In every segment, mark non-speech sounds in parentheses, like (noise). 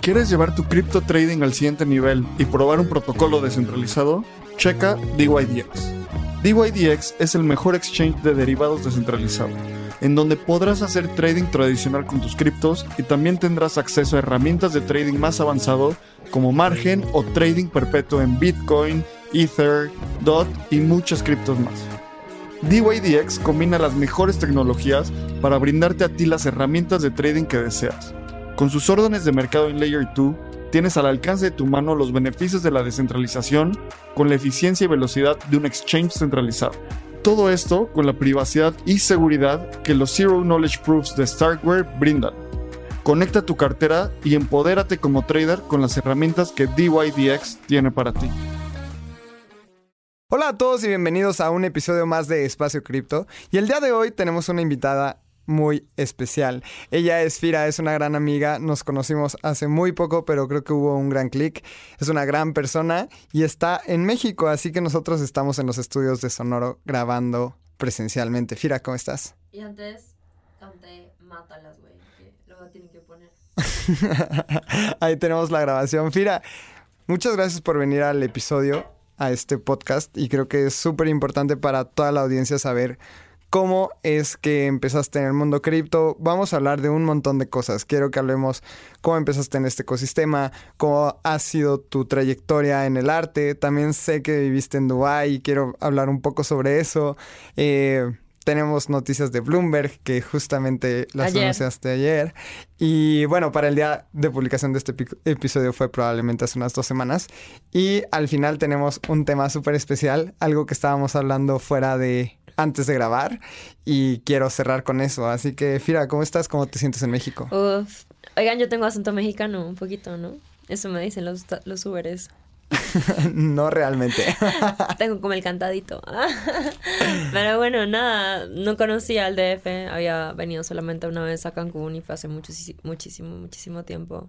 ¿Quieres llevar tu cripto trading al siguiente nivel y probar un protocolo descentralizado? Checa DYDX. DYDX es el mejor exchange de derivados descentralizado, en donde podrás hacer trading tradicional con tus criptos y también tendrás acceso a herramientas de trading más avanzado como margen o trading perpetuo en Bitcoin, Ether, DOT y muchas criptos más. DYDX combina las mejores tecnologías para brindarte a ti las herramientas de trading que deseas. Con sus órdenes de mercado en Layer 2, tienes al alcance de tu mano los beneficios de la descentralización con la eficiencia y velocidad de un exchange centralizado. Todo esto con la privacidad y seguridad que los Zero Knowledge Proofs de Starkware brindan. Conecta tu cartera y empodérate como trader con las herramientas que DYDX tiene para ti. Hola a todos y bienvenidos a un episodio más de Espacio Cripto. Y el día de hoy tenemos una invitada muy especial. Ella es Fira, es una gran amiga, nos conocimos hace muy poco, pero creo que hubo un gran clic. Es una gran persona y está en México, así que nosotros estamos en los estudios de Sonoro grabando presencialmente. Fira, ¿cómo estás? Y antes canté Mátalas, güey, que luego tienen que poner. (laughs) Ahí tenemos la grabación. Fira, muchas gracias por venir al episodio, a este podcast, y creo que es súper importante para toda la audiencia saber cómo es que empezaste en el mundo cripto. Vamos a hablar de un montón de cosas. Quiero que hablemos cómo empezaste en este ecosistema, cómo ha sido tu trayectoria en el arte. También sé que viviste en Dubái y quiero hablar un poco sobre eso. Eh, tenemos noticias de Bloomberg que justamente las Ayer. anunciaste ayer. Y bueno, para el día de publicación de este epi- episodio fue probablemente hace unas dos semanas. Y al final tenemos un tema súper especial, algo que estábamos hablando fuera de antes de grabar y quiero cerrar con eso. Así que, Fira, ¿cómo estás? ¿Cómo te sientes en México? Uf. Oigan, yo tengo acento mexicano, un poquito, ¿no? Eso me dicen los, los Uberes. (laughs) no realmente. (laughs) Tengo como el cantadito. (laughs) Pero bueno, nada, no conocía al DF. Había venido solamente una vez a Cancún y fue hace muchísimo, muchísimo, muchísimo tiempo.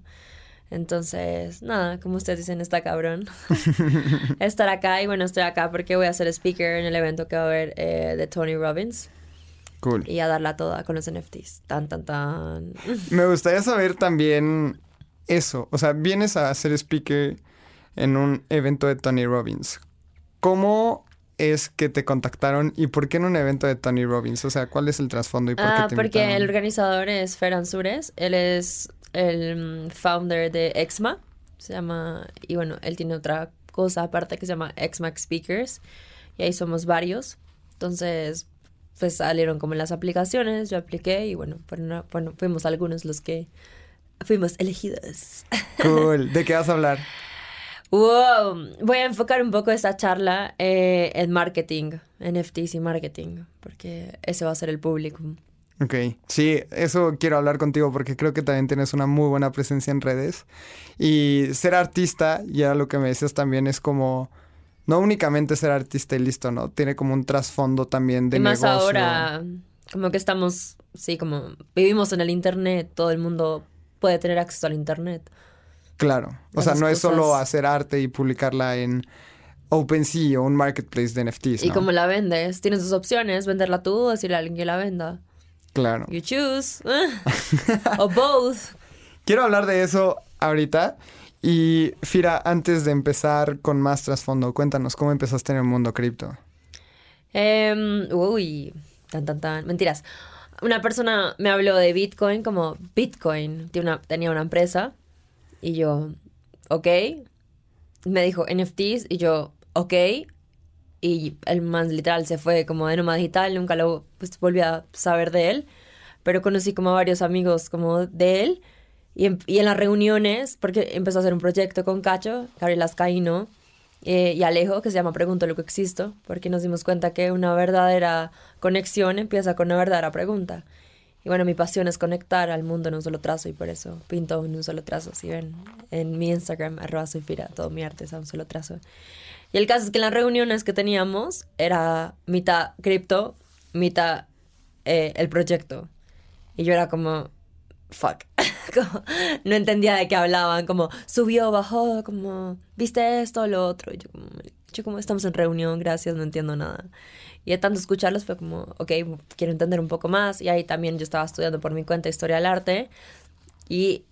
Entonces, nada, como ustedes dicen, está cabrón (laughs) (laughs) estar acá. Y bueno, estoy acá porque voy a ser speaker en el evento que va a haber eh, de Tony Robbins cool. y a darla toda con los NFTs. Tan, tan, tan. (laughs) Me gustaría saber también eso. O sea, vienes a ser speaker en un evento de Tony Robbins. ¿Cómo es que te contactaron y por qué en un evento de Tony Robbins? O sea, ¿cuál es el trasfondo y por Ah, qué te porque el organizador es Fer Ansures. Él es el mm, founder de Exma. Se llama. Y bueno, él tiene otra cosa aparte que se llama Exma Speakers. Y ahí somos varios. Entonces, pues salieron como las aplicaciones. Yo apliqué y bueno, fueron- bueno fuimos algunos los que fuimos elegidos. Cool. ¿De qué vas a hablar? Wow, voy a enfocar un poco esta charla eh, en marketing, NFTs y marketing, porque ese va a ser el público. Ok, sí, eso quiero hablar contigo porque creo que también tienes una muy buena presencia en redes. Y ser artista, ya lo que me decías también, es como no únicamente ser artista y listo, ¿no? Tiene como un trasfondo también de y más negocio. ahora, como que estamos, sí, como vivimos en el Internet, todo el mundo puede tener acceso al Internet. Claro, o Esas sea, no es solo hacer arte y publicarla en OpenSea o un marketplace de NFTs, Y como la vendes, tienes dos opciones, venderla tú o decirle a alguien que la venda. Claro. You choose. (laughs) o both. Quiero hablar de eso ahorita. Y Fira, antes de empezar con más trasfondo, cuéntanos cómo empezaste en el mundo cripto. Em, uy, tan, tan, tan. Mentiras. Una persona me habló de Bitcoin como Bitcoin. Tiene una- tenía una empresa. Y yo, ok. Me dijo NFTs y yo, ok. Y el man literal se fue como de nómada digital. Nunca lo pues, volví a saber de él. Pero conocí como a varios amigos como de él. Y en, y en las reuniones, porque empezó a hacer un proyecto con Cacho, Gabriel Ascaíno. eh, y Alejo, que se llama Pregunto lo que existo, porque nos dimos cuenta que una verdadera conexión empieza con una verdadera pregunta. Y bueno, mi pasión es conectar al mundo en un solo trazo y por eso pinto en un solo trazo. Si ven en mi Instagram, arroba soy Fira, todo mi arte es a un solo trazo. Y el caso es que en las reuniones que teníamos era mitad cripto, mitad eh, el proyecto. Y yo era como, fuck. (laughs) Como, no entendía de qué hablaban, como subió, bajó, como, viste esto, lo otro. Y yo como, yo como estamos en reunión, gracias, no entiendo nada. Y de tanto escucharlos fue como, ok, quiero entender un poco más. Y ahí también yo estaba estudiando por mi cuenta historia del arte. Y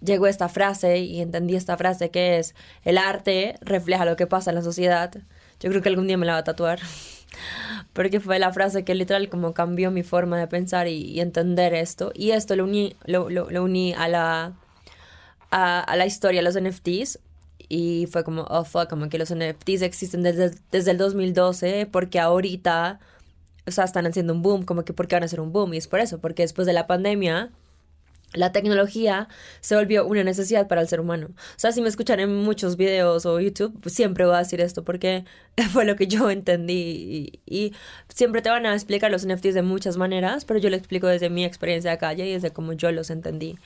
llegó esta frase y entendí esta frase que es, el arte refleja lo que pasa en la sociedad. Yo creo que algún día me la va a tatuar. (laughs) Porque fue la frase que literal como cambió mi forma de pensar y, entender esto. Y esto lo uní, lo, lo, uní a la, a, a, la historia de los NFTs. Y fue como, oh fuck, como que los NFTs existen desde, desde el 2012 porque ahorita, o sea, están haciendo un boom, como que porque van a hacer un boom. Y es por eso, porque después de la pandemia la tecnología se volvió una necesidad para el ser humano. O sea, si me escuchan en muchos videos o YouTube, pues siempre voy a decir esto porque (laughs) fue lo que yo entendí. Y, siempre te van a explicar los NFTs de muchas maneras, pero yo lo explico desde mi experiencia de calle y desde cómo yo los entendí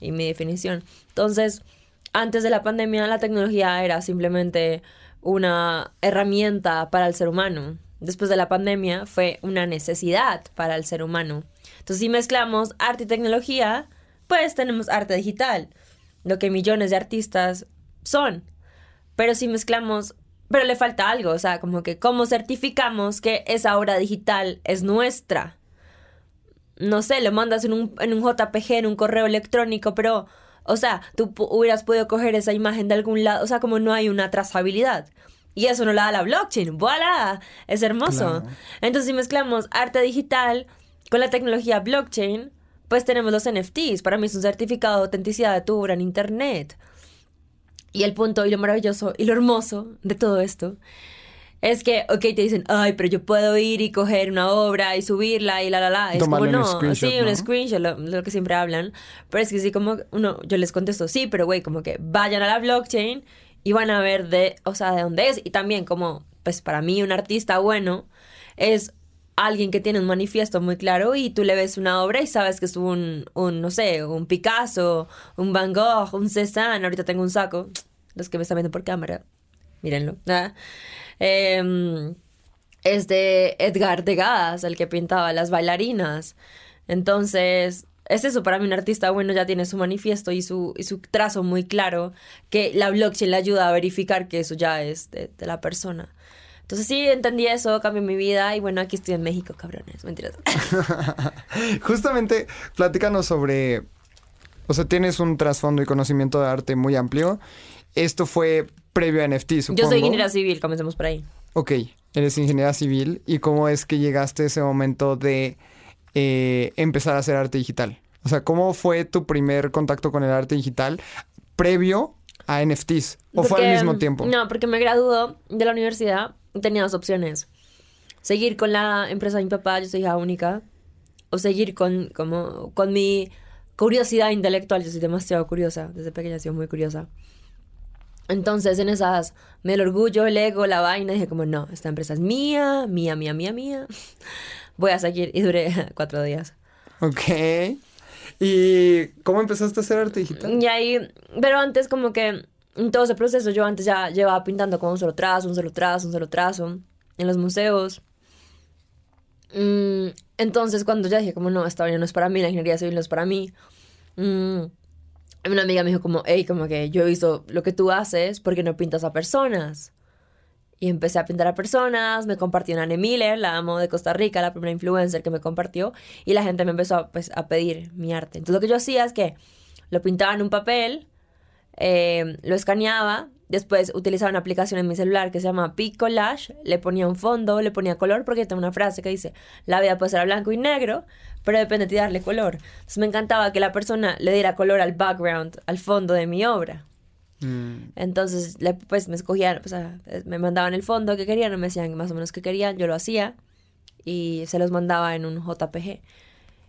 y mi definición. Entonces, antes de la pandemia, la tecnología era simplemente una herramienta para el ser humano. Después de la pandemia, fue una necesidad para el ser humano. Entonces, si mezclamos arte y tecnología, pues tenemos arte digital, lo que millones de artistas son. Pero si mezclamos, pero le falta algo, o sea, como que cómo certificamos que esa obra digital es nuestra. No sé, lo mandas en un, en un JPG, en un correo electrónico, pero, o sea, tú hubieras podido coger esa imagen de algún lado, o sea, como no hay una trazabilidad. Y eso no la da la blockchain. ¡Voilà! Es hermoso. Entonces, si mezclamos arte digital con la tecnología blockchain, pues tenemos los NFTs. Para mí es un certificado de autenticidad de tu obra en Internet. Y el punto y lo maravilloso y lo hermoso de todo esto es que, ok, te dicen, ay, pero yo puedo ir y coger una obra y subirla y la, la, la. Es como, no, sí, un screenshot, lo, que siempre hablan. Pero es que sí, como, uno, yo les contesto, sí, pero güey, como que vayan a la blockchain y van a ver de, o sea, de dónde es. Y también como, pues para mí un artista bueno es alguien que tiene un manifiesto muy claro y tú le ves una obra y sabes que es un, un no sé, un Picasso, un Van Gogh, un Cézanne, ahorita tengo un saco, los que me están viendo por cámara, mírenlo. Em, es de Edgar Degas, el que pintaba las bailarinas. Entonces, es eso, para mí un artista bueno ya tiene su manifiesto y su, y su trazo muy claro, que la blockchain le ayuda a verificar que eso ya es de la persona. Entonces sí, entendí eso, cambió mi vida y bueno, aquí estoy en México, cabrones, mentiras. (laughs) Justamente, platícanos sobre, o sea, tienes un trasfondo y conocimiento de arte muy amplio. Esto fue previo a NFT, supongo. Yo soy ingeniera civil, comencemos por ahí. Ok, eres ingeniera civil. ¿Y cómo es que llegaste a ese momento de eh, empezar a hacer arte digital? O sea, ¿cómo fue tu primer contacto con el arte digital previo a NFTs? ¿O fue al mismo tiempo? No, porque me graduó de la universidad tenía dos opciones. Seguir con la empresa de mi papá, yo soy hija única, o seguir con, como, con mi curiosidad intelectual. Yo soy demasiado curiosa, desde pequeña he sido muy curiosa. Entonces, en esas, me el orgullo, el ego, la vaina, dije como, no, esta empresa es mía, mía, mía, mía, mía. (laughs) Voy a seguir y duré (laughs) cuatro días. Ok. ¿Y cómo empezaste a hacer arte digital? Y ahí, pero antes como que en todo ese proceso yo antes ya llevaba pintando con un solo trazo, un solo trazo, un solo trazo en los museos. Mm, entonces cuando ya dije como no, esta vaina no es para mí, la ingeniería civil no es para mí, mm, una amiga me dijo como, hey, como que yo he visto lo que tú haces, ¿por qué no pintas a personas? Y empecé a pintar a personas, me compartió Anne Miller, la amo de Costa Rica, la primera influencer que me compartió, y la gente me empezó pues, a pedir mi arte. Entonces lo que yo hacía es que lo pintaba en un papel, eh, lo escaneaba, después utilizaba una aplicación en mi celular que se llama Picolage, le ponía un fondo, le ponía color, porque tengo una frase que dice, la vida puede ser a blanco y negro, pero depende de darle color. Entonces me encantaba que la persona le diera color al background, al fondo de mi obra. Mm. Entonces, pues me escogían, me mandaban el fondo que querían, me decían más o menos que querían, yo lo hacía y se los mandaba en un JPG.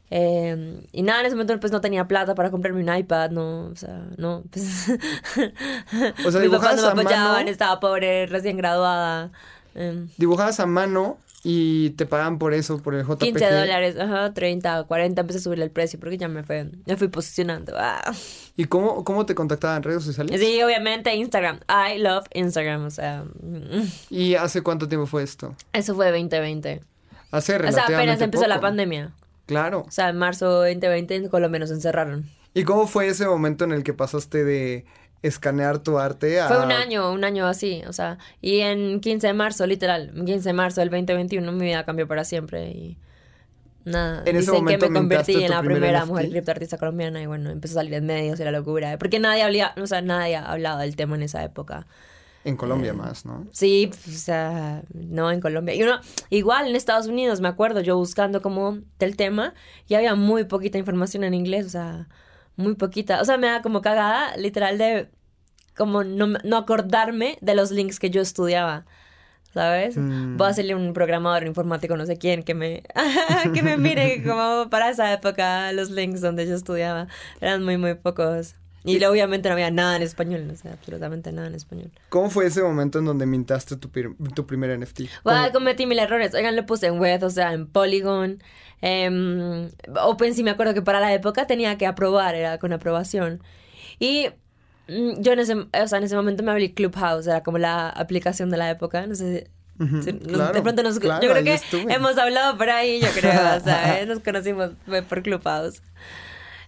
Eh, y nada, en ese momento pues no tenía plata para comprarme un iPad, no, o sea, no, pues... (laughs) O sea, (laughs) Mi papá no me apoyaban, mano. estaba pobre, recién graduada. eh, Dibujabas a mano y te pagaban por eso, por el JPG. 15 dólares, ajá, 30, 40, empecé a subirle el precio porque ya me fue, me fui posicionando. ah. ¿Y cómo, cómo te contactaban? ¿Redes sociales? Sí, obviamente Instagram, I love Instagram, o sea, mm, ¿Y hace cuánto tiempo fue esto? eso fue 2020. Hace O sea, relativamente apenas empezó la poco. pandemia. Claro. O sea, en marzo 2020 en Colombia nos encerraron. ¿Y cómo fue ese momento en el que pasaste de escanear tu arte a... Fue un año, un año así, o sea, y en 15 de marzo, literal, 15 de marzo del 2021 mi vida cambió para siempre y nada. En ese Dicen que me convertí en la primer primera NFT. mujer criptoartista colombiana y bueno, empezó a salir en medios y la locura, porque nadie hablaba, o sea, nadie ha hablado del tema en esa época. En Colombia Eh, más, ¿no? Sí, o sea, no en Colombia. Y uno, igual en Estados Unidos, me acuerdo, yo buscando como del tema y había muy poquita información en inglés, o sea, muy poquita. O sea, me da como cagada, literal, de como no, no acordarme de los links que yo estudiaba. ¿Sabes? Mm. Voy a hacerle un programador informático, no sé quién, que me, (laughs) que me mire como para esa época los links donde yo estudiaba. Eran muy, muy pocos. Y obviamente no había nada en español, o sea, absolutamente nada en español. ¿Cómo fue ese momento en donde mintaste tu, pir- tu primer NFT? Bueno, ¿Cómo- cometí mil errores. Oigan, lo puse en web, o sea, en Polygon. em, OpenSea, me acuerdo que para la época tenía que aprobar, era con aprobación. Y mm, yo en ese, o sea, en ese momento me abrí Clubhouse, era como la aplicación de la época. No sé si- claro, de pronto nos, claro, yo creo que estuve. hemos hablado por ahí, yo creo, sea, (laughs) eh, nos conocimos por Clubhouse.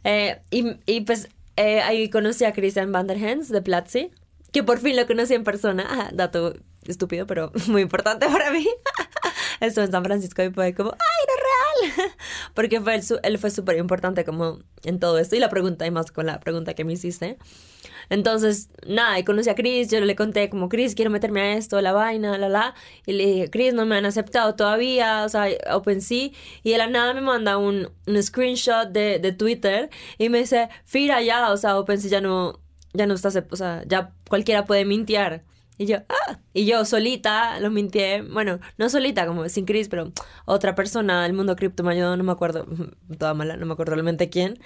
Eh, y, y pues eh, ahí conocí a Christian Van der Hens de Platzi, que por fin lo conocí en persona. Dato estúpido, pero (laughs) muy importante para mí. (laughs) Estuve en San Francisco y fue como, ¡ay, no (laughs) Porque fue, él, fue súper importante como en todo esto. Y la pregunta, y más con la pregunta que me hiciste. Entonces, nada, y conocí a Chris, yo le conté como, Chris, quiero meterme a esto, la vaina, la, la. Y le dije, Chris, no me han aceptado todavía, o sea, OpenSea. Y de nada me manda un, screenshot de, Twitter y me dice, Fira, ya, o sea, OpenSea ya no, ya no está, o sea, ya cualquiera puede mintear. Y yo, ah, y yo solita lo mintié, bueno, no solita, como sin Chris, pero otra persona del mundo cripto me ayudó, no me acuerdo, (laughs) toda mala, no me acuerdo realmente quién.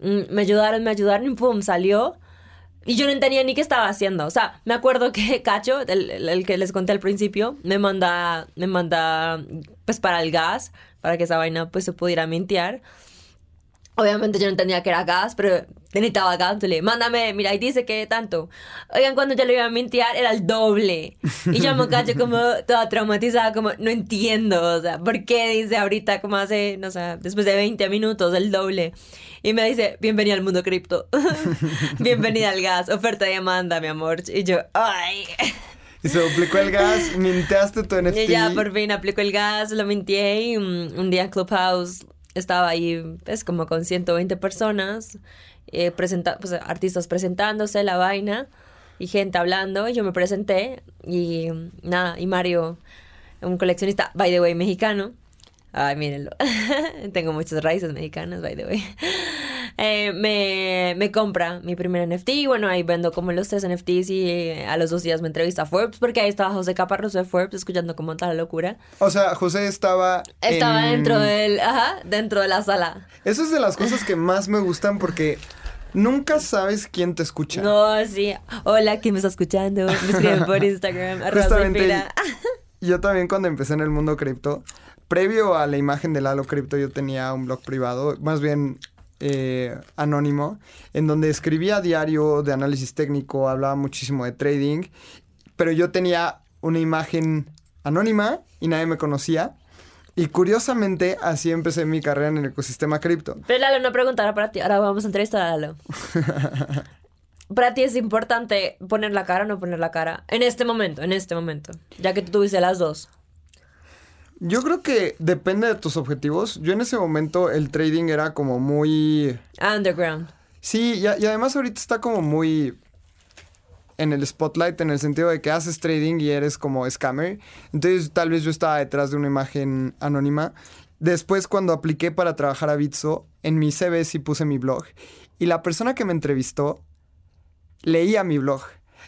Mm, Me ayudaron, me ayudaron y pum, salió. Y yo no entendía ni qué estaba haciendo. O sea, me acuerdo que (laughs) Cacho, el que les conté al principio, me manda, me manda, pues para el gas, para que esa vaina pues se pudiera mintear. Obviamente yo no entendía que era gas, pero necesitaba gas. Entonces le dije, mándame, mira, y dice que tanto. Oigan, cuando yo le iba a mintear era el doble. Y yo me cacho como toda traumatizada, como no entiendo, o sea, ¿por qué dice ahorita como hace, no sé, después de 20 minutos el doble? Y me dice, bienvenida al mundo cripto. (laughs) bienvenida al gas, oferta y demanda, mi amor. Y yo, ay. Y se duplicó el gas, minteaste tu NFT. (laughs) Y ya por fin aplicó el gas, lo mintié y un, un día en Clubhouse estaba ahí, pues como con 120 personas, eh, presenta pues, artistas presentándose, la vaina, y gente hablando, y yo me presenté, y nada, y Mario, un coleccionista, by the way, mexicano, ay, mírenlo, (laughs) tengo muchas raíces mexicanas, by the way, (laughs) eh, me, me compra mi primer NFT, y bueno, ahí vendo como los tres NFTs, y eh, a los dos días me entrevista a Forbes, porque ahí estaba José Caparrós de Forbes, escuchando como tal locura. O sea, José estaba. Estaba en- dentro del, ajá, dentro de la sala. Eso es de las cosas que más me gustan porque nunca sabes quién te escucha. No, sí. Hola, ¿quién me está escuchando? Me escriben por (laughs) Instagram. Justamente yo también cuando empecé en el mundo cripto, previo a la imagen de Lalo Cripto, yo tenía un blog privado, más bien eh, anónimo, en donde escribía diario de análisis técnico, hablaba muchísimo de trading, pero yo tenía una imagen anónima y nadie me conocía. Y curiosamente, así empecé mi carrera en el ecosistema cripto. Pero Lalo, no preguntará para ti. Ahora vamos a entrevistar a Lalo. (laughs) para ti es importante poner la cara o no poner la cara. En este momento, en este momento. Ya que tú tuviste las dos. Yo creo que depende de tus objetivos. Yo en ese momento el trading era como muy... Underground. Sí, y, a- y además ahorita está como muy en el spotlight en el sentido de que haces trading y eres como scammer. Entonces tal vez yo estaba detrás de una imagen anónima. Después cuando apliqué para trabajar a Bitso, en mi CV sí puse mi blog. Y la persona que me entrevistó leía mi blog.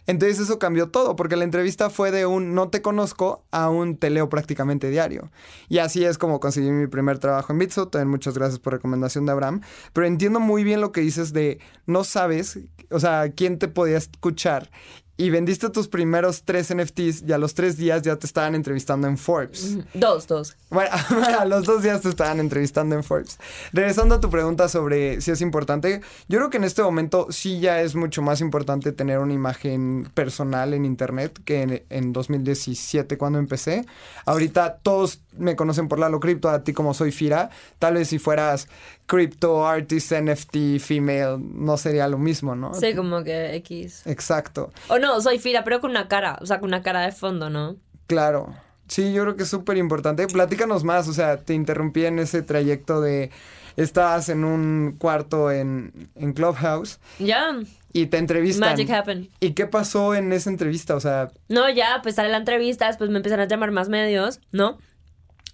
Entonces eso cambió todo, porque la entrevista fue de un no te conozco a un te leo prácticamente diario. Y así es como conseguí mi primer trabajo en Bitso. También muchas gracias por recomendación de Abraham. Pero entiendo muy bien lo que dices de no sabes, o sea, quién te podía escuchar y vendiste tus primeros tres NFTs y a los tres días ya te estaban entrevistando en Forbes. Dos, dos. (laughs) Bueno, a los dos días te estaban entrevistando en Forbes. Regresando a tu pregunta sobre si es importante, yo creo que en este momento sí ya es mucho más importante tener una imagen personal en Internet que en, en 2017 cuando empecé. Ahorita todos me conocen por Lalo Crypto, a ti como soy Fira. Tal vez si fueras crypto artist, NFT, female, no sería lo mismo, ¿no? Sí, como que X. Exacto. O no, soy Fira, pero con una cara, o sea, con una cara de fondo, ¿no? Claro. Sí, yo creo que es súper importante. Platícanos más, o sea, te interrumpí en ese trayecto de estabas en un cuarto en, en Clubhouse Ya. y te entrevistan. Magic happened. ¿Y qué pasó en esa entrevista? O sea, No, ya, pues sale la entrevista, después me empezaron a llamar más medios, ¿no?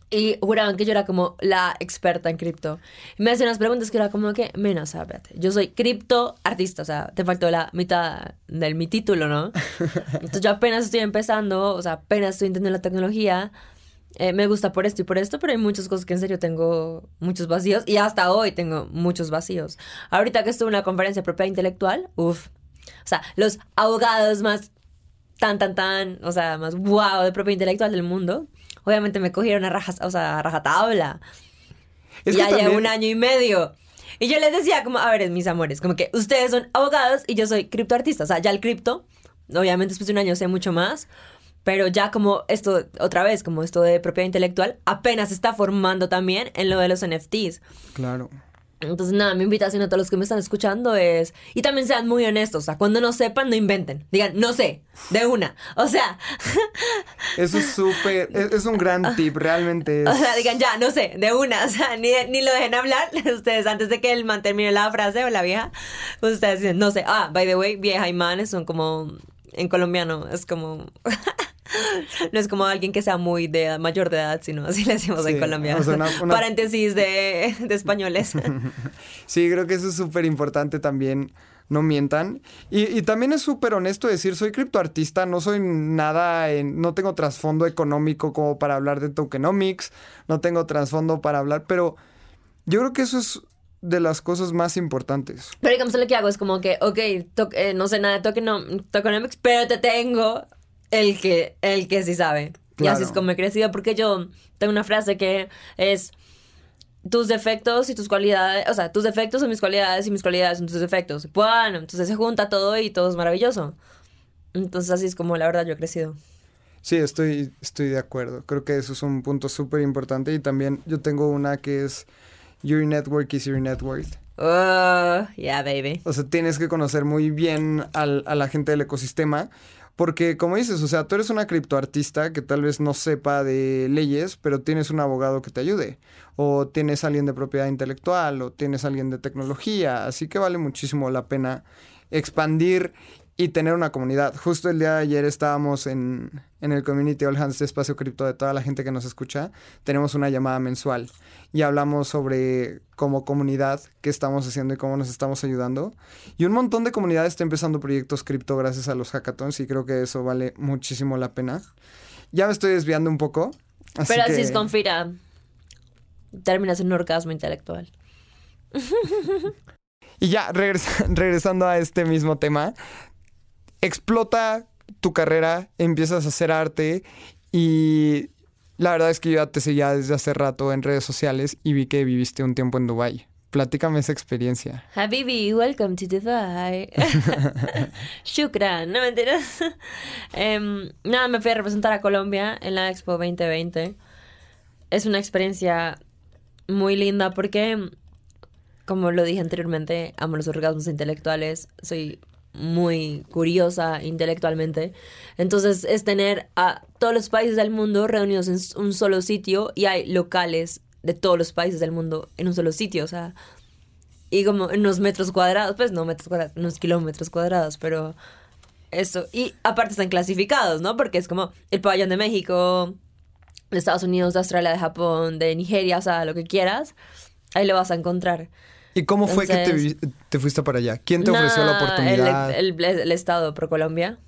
Y juraban que yo era como la experta en cripto. Y me hacían unas preguntas que era como que, menos, espérate, yo soy cripto artista, o sea, te faltó la mitad de mi título, ¿no? (laughs) Entonces yo apenas estoy empezando, o sea, apenas estoy entendiendo la tecnología. Eh, me gusta por esto y por esto, pero hay muchas cosas que en serio tengo muchos vacíos y hasta hoy tengo muchos vacíos. Ahorita que estuve en una conferencia de propiedad intelectual, uff. O sea, los abogados más tan, tan, tan, o sea, más wow de propiedad intelectual del mundo, obviamente me cogieron a rajas, o sea, a rajatabla. Es y que ya llevo un año y medio. Y yo les decía como, a ver, mis amores, como que ustedes son abogados y yo soy criptoartista. O sea, ya el cripto, obviamente después de un año sé mucho más, pero ya como esto, otra vez, como esto de propiedad intelectual, apenas está formando también en lo de los NFTs. claro. Entonces, nada, mi invitación a todos los que me están escuchando es. Y también sean muy honestos. O sea, cuando no sepan, no inventen. Digan, no sé, de una. O sea, (laughs) Eso es súper, es, es un gran tip, realmente es... o sea, digan, ya, no sé, de una. (laughs) O sea, ni, ni lo dejen hablar. (laughs) Ustedes, antes de que el man termine la frase o la vieja, ustedes dicen, no sé. Ah, by the way, vieja y man son como. En colombiano, es como. (laughs) no es como alguien que sea muy de mayor de edad, sino así le decimos Sí, en Colombia. o sea, una- una- Paréntesis de, de españoles. (laughs) Sí, creo que eso es súper importante también. No mientan. Y, y también es súper honesto decir, soy criptoartista, no soy nada, en- no tengo trasfondo económico como para hablar de tokenomics, no tengo trasfondo para hablar, pero yo creo que eso es de las cosas más importantes. Pero digamos, lo que hago es como que, ok, to- eh, no sé nada de tokeno- tokenomics, pero te tengo el que, el que sí sabe. Y así es como he crecido, porque yo tengo una frase que es tus defectos y tus cualidades, o sea, tus defectos son mis cualidades y mis cualidades son tus defectos. Bueno, entonces se junta todo y todo es maravilloso. Entonces así es como la verdad yo he crecido. Sí, estoy, estoy de acuerdo. Creo que eso es un punto súper importante. Y también yo tengo una que es Your network is your net worth. Oh, yeah, baby. O sea, tienes que conocer muy bien al- a la gente del ecosistema. Porque, como dices, o sea, tú eres una criptoartista que tal vez no sepa de leyes, pero tienes un abogado que te ayude. O tienes alguien de propiedad intelectual, o tienes alguien de tecnología. Así que vale muchísimo la pena expandir y tener una comunidad. Justo el día de ayer estábamos en, en el Community All Hands de Espacio Cripto de toda la gente que nos escucha. Tenemos una llamada mensual y hablamos sobre como comunidad qué estamos haciendo y cómo nos estamos ayudando. Y un montón de comunidades está empezando proyectos cripto gracias a los hackathons y creo que eso vale muchísimo la pena. Ya me estoy desviando un poco. Así pero que... así es con Fira. Terminas en un orgasmo intelectual. (laughs) Y ya, regresa- (laughs) regresando a este mismo tema, explota tu carrera, empiezas a hacer arte y la verdad es que yo ya te seguía desde hace rato en redes sociales y vi que viviste un tiempo en Dubai. Platícame esa experiencia. Habibi, welcome to Dubai. Shukran, no mentiras. Em, nada, me fui a representar a Colombia en la Expo 2020. Es una experiencia muy linda porque, como lo dije anteriormente, amo los orgasmos intelectuales. Soy muy curiosa intelectualmente. Entonces es tener a todos los países del mundo reunidos en un solo sitio y hay locales de todos los países del mundo en un solo sitio. O sea, y como en unos metros cuadrados, pues no metros cuadrados, unos kilómetros cuadrados, pero eso. Y aparte están clasificados, ¿no? Porque es como el pabellón de México, de Estados Unidos, de Australia, de Japón, de Nigeria, o sea, lo que quieras, ahí lo vas a encontrar. ¿Y cómo fue que te, Entonces- te fuiste para allá? ¿Quién te ofreció la oportunidad? El, el- el Estado pro Colombia.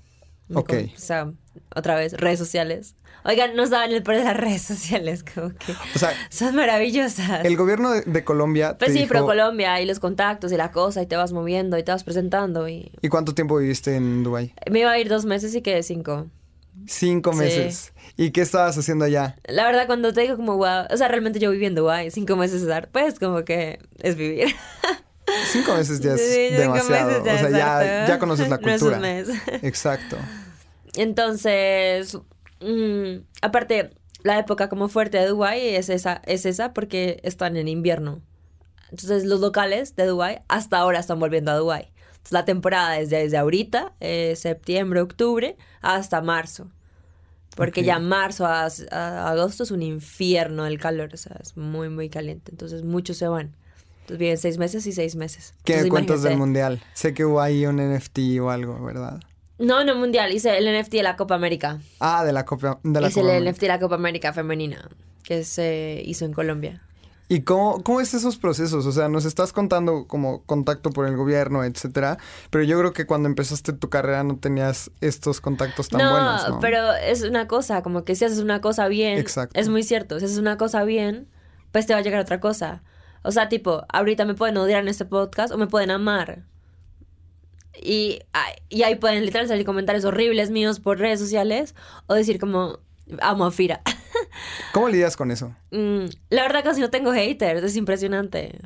Ok. O sea, otra vez, redes sociales. Oigan, no saben el poder de las redes sociales, como que O sea, son maravillosas. el gobierno de, de Colombia te Pues sí, dijo- pero Colombia y los contactos y la cosa y te vas moviendo y te vas presentando y ¿Y cuánto tiempo viviste en Dubái? me iba a ir dos meses y quedé cinco. Cinco Sí. meses. ¿Y qué estabas haciendo allá? La verdad, cuando te digo como wow, o sea, realmente yo viví en Dubái, cinco meses es dar, pues como que es vivir. (laughs) Cinco meses ya es Sí, demasiado. meses ya o sea, ya, ya conoces la (laughs) No es un cultura. mes. (laughs) Exacto. Entonces, mm, aparte, la época como fuerte de Dubái es esa, es esa porque están en invierno. Entonces, los locales de Dubái hasta ahora están volviendo a Dubái. Entonces, la temporada es desde ahorita, eh, septiembre, octubre, hasta marzo. Porque ya marzo a, a agosto es un infierno el calor, o sea, es muy, muy caliente. Entonces, muchos se van. Entonces, viven seis meses y seis meses. ¿Qué Entonces, cuentas del mundial? Sé que hubo ahí un NFT o algo, ¿verdad? No, no mundial, hice el NFT de la Copa América. Ah, de la Copa de la es el NFT de la Copa América femenina que se hizo en Colombia. ¿Y cómo, cómo es esos procesos? O sea, nos estás contando como contacto por el gobierno, etcétera, pero yo creo que cuando empezaste tu carrera no tenías estos contactos tan no, buenos, ¿no? pero es una cosa, como que si haces una cosa bien, Exacto. es muy cierto, si haces una cosa bien, pues te va a llegar otra cosa. O sea, tipo, ahorita me pueden odiar en este podcast o me pueden amar. Y, y ahí pueden literal salir comentarios horribles míos por redes sociales o decir como, amo a Fira. (laughs) ¿Cómo lidias con eso? Mm, la verdad casi no tengo haters, es impresionante.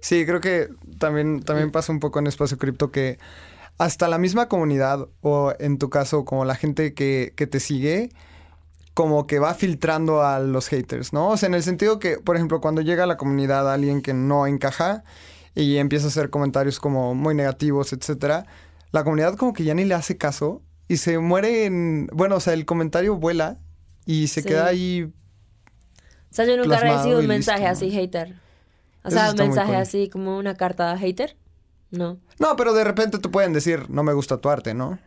Sí, creo que también, también pasa un poco en Espacio Cripto que hasta la misma comunidad, o en tu caso, como la gente que, que te sigue, como que va filtrando a los haters, ¿no? O sea, en el sentido que, por ejemplo, cuando llega a la comunidad alguien que no encaja y empieza a hacer comentarios como muy negativos, etcétera, la comunidad como que ya ni le hace caso y se muere en... Bueno, o sea, el comentario vuela y se Sí. queda ahí... O sea, yo nunca recibido un mensaje listo. así hater. O sea, un mensaje cool. así como una carta hater. No, No, pero de repente te pueden decir, no me gusta tu arte, ¿no?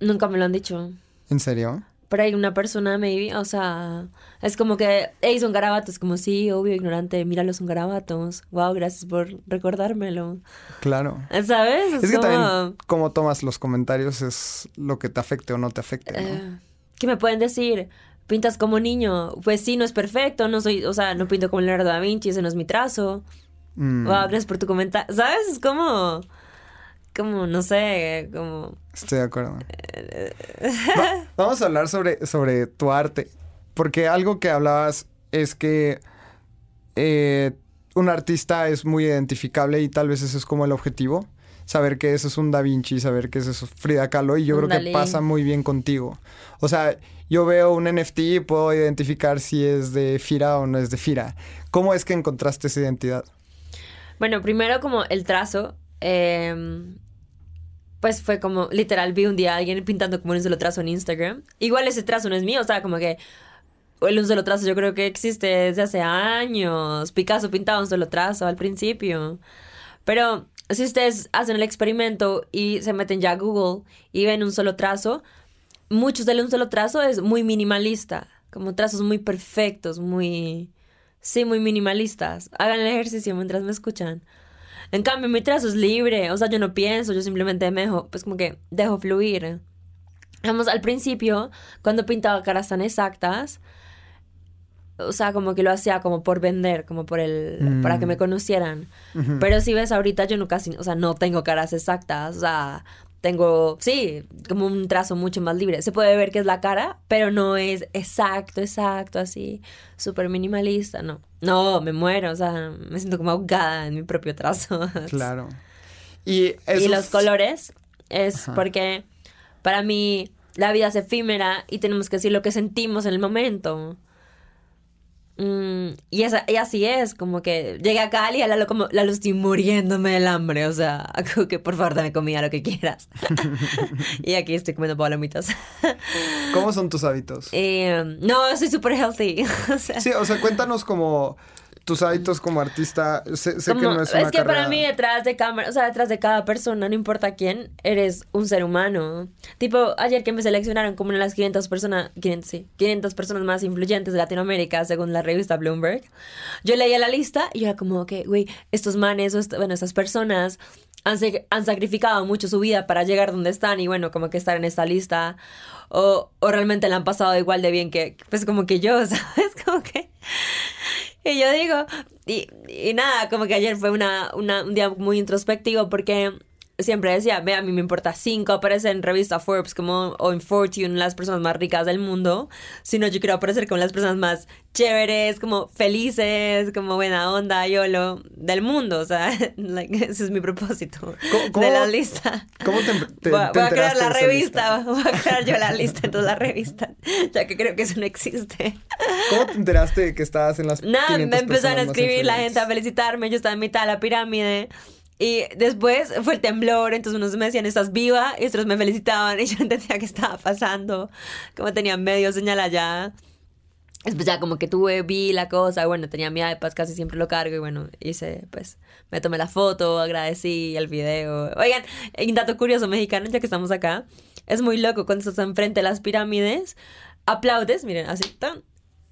nunca me lo han dicho. ¿En serio? Pero hay una persona, maybe, o sea, es como que, hey, son garabatos, como sí, obvio, ignorante, míralos, son garabatos. Wow, gracias por recordármelo. Claro. ¿Sabes? Es que como, también cómo tomas los comentarios es lo que te afecte o no te afecte, ¿no? eh, ¿Qué me pueden decir? Pintas como niño. Pues sí, no es perfecto, no soy, o sea, no pinto como Leonardo da Vinci, ese no es mi trazo. Mm, Wow, gracias por tu comentario. ¿Sabes? Es como, como, no sé, como... Estoy de acuerdo. Va- vamos a hablar sobre, sobre tu arte. Porque algo que hablabas es que eh, un artista es muy identificable y tal vez ese es como el objetivo. Saber que eso es un Da Vinci, saber que eso es Frida Kahlo. Y yo creo que pasa muy bien contigo. O sea, yo veo un NFT y puedo identificar si es de Fira o no es de Fira. ¿Cómo es que encontraste esa identidad? Bueno, primero como el trazo, eh, pues fue como, literal, vi un día a alguien pintando como un solo trazo en Instagram. Igual ese trazo no es mío, o sea, como que el un solo trazo yo creo que existe desde hace años. Picasso pintaba un solo trazo al principio. Pero si ustedes hacen el experimento y se meten ya a Google y ven un solo trazo, muchos del un solo trazo es muy minimalista, como trazos muy perfectos, muy... Sí, muy minimalistas. Hagan el ejercicio mientras me escuchan. En cambio, mi trazo es libre, o sea, yo no pienso, yo simplemente me dejo, pues como que dejo fluir. Vamos, al principio, cuando pintaba caras tan exactas, o sea, como que lo hacía como por vender, como por el, Mm. para que me conocieran. Ujú. Pero si ves ahorita, yo no casi, o sea, no tengo caras exactas, o sea, tengo, sí, como un trazo mucho más libre. Se puede ver que es la cara, pero no es exacto, exacto, así, súper minimalista, no. No, me muero, o sea, me siento como ahogada en mi propio trazo. (laughs) Claro. Y, Y los colores es Ajá. porque para mí la vida es efímera y tenemos que decir lo que sentimos en el momento. Mm, y, esa, y así es, como que llegué a Cali y a Lalo como, Lalo estoy muriéndome del hambre, o sea, (laughs) como que por favor dame comida, lo que quieras. (laughs) y aquí estoy comiendo palomitas. (laughs) ¿Cómo son tus hábitos? Eh, no, soy súper healthy. o sea, Sí, o sea, cuéntanos como tus hábitos como artista, sé, sé que no es una que para mí detrás de cámara, o sea, detrás de cada persona, no importa quién, eres un ser humano. Tipo, ayer que me seleccionaron como una de las 500 personas, 500, sí, 500 personas más influyentes de Latinoamérica, según la revista Bloomberg, yo leía la lista y era como que, güey, estos manes, o est- bueno, estas personas han, han sacrificado mucho su vida para llegar donde están y bueno, como que estar en esta lista. O, o realmente la han pasado igual de bien que, pues como que yo, (laughs) ¿sabes? Como que... Y yo digo, y, y nada, como que ayer fue una, una- un día muy introspectivo porque siempre decía, ve, a mí me importa cinco, aparece en revista Forbes como, o en Fortune, las personas más ricas del mundo, sino yo quiero aparecer como las personas más chéveres, como felices, como buena onda, yolo, del mundo, o sea, (laughs) like, ese es mi propósito ¿Cómo- cómo- de la lista. ¿Cómo te, (laughs) te- voy, a- te voy a crear la revista, lista? (laughs) voy a crear yo la lista en todas las revistas, ya que creo que eso no existe. ¿Cómo te enteraste de que estabas en las Nada, 500 me empezaron a escribir la gente a felicitarme, yo estaba en mitad de la pirámide. Y después fue el temblor, entonces unos me decían, estás viva, y otros me felicitaban, (laughs) y yo entendía qué estaba pasando, como tenía medio señal allá. Después como que tuve, vi la cosa, bueno, tenía mi iPad, casi siempre lo cargo, y bueno, hice, pues, me tomé la foto, agradecí el video. Oigan, un dato curioso mexicano, ya que estamos acá, es muy loco cuando estás enfrente de las pirámides, aplaudes, miren, así, tan,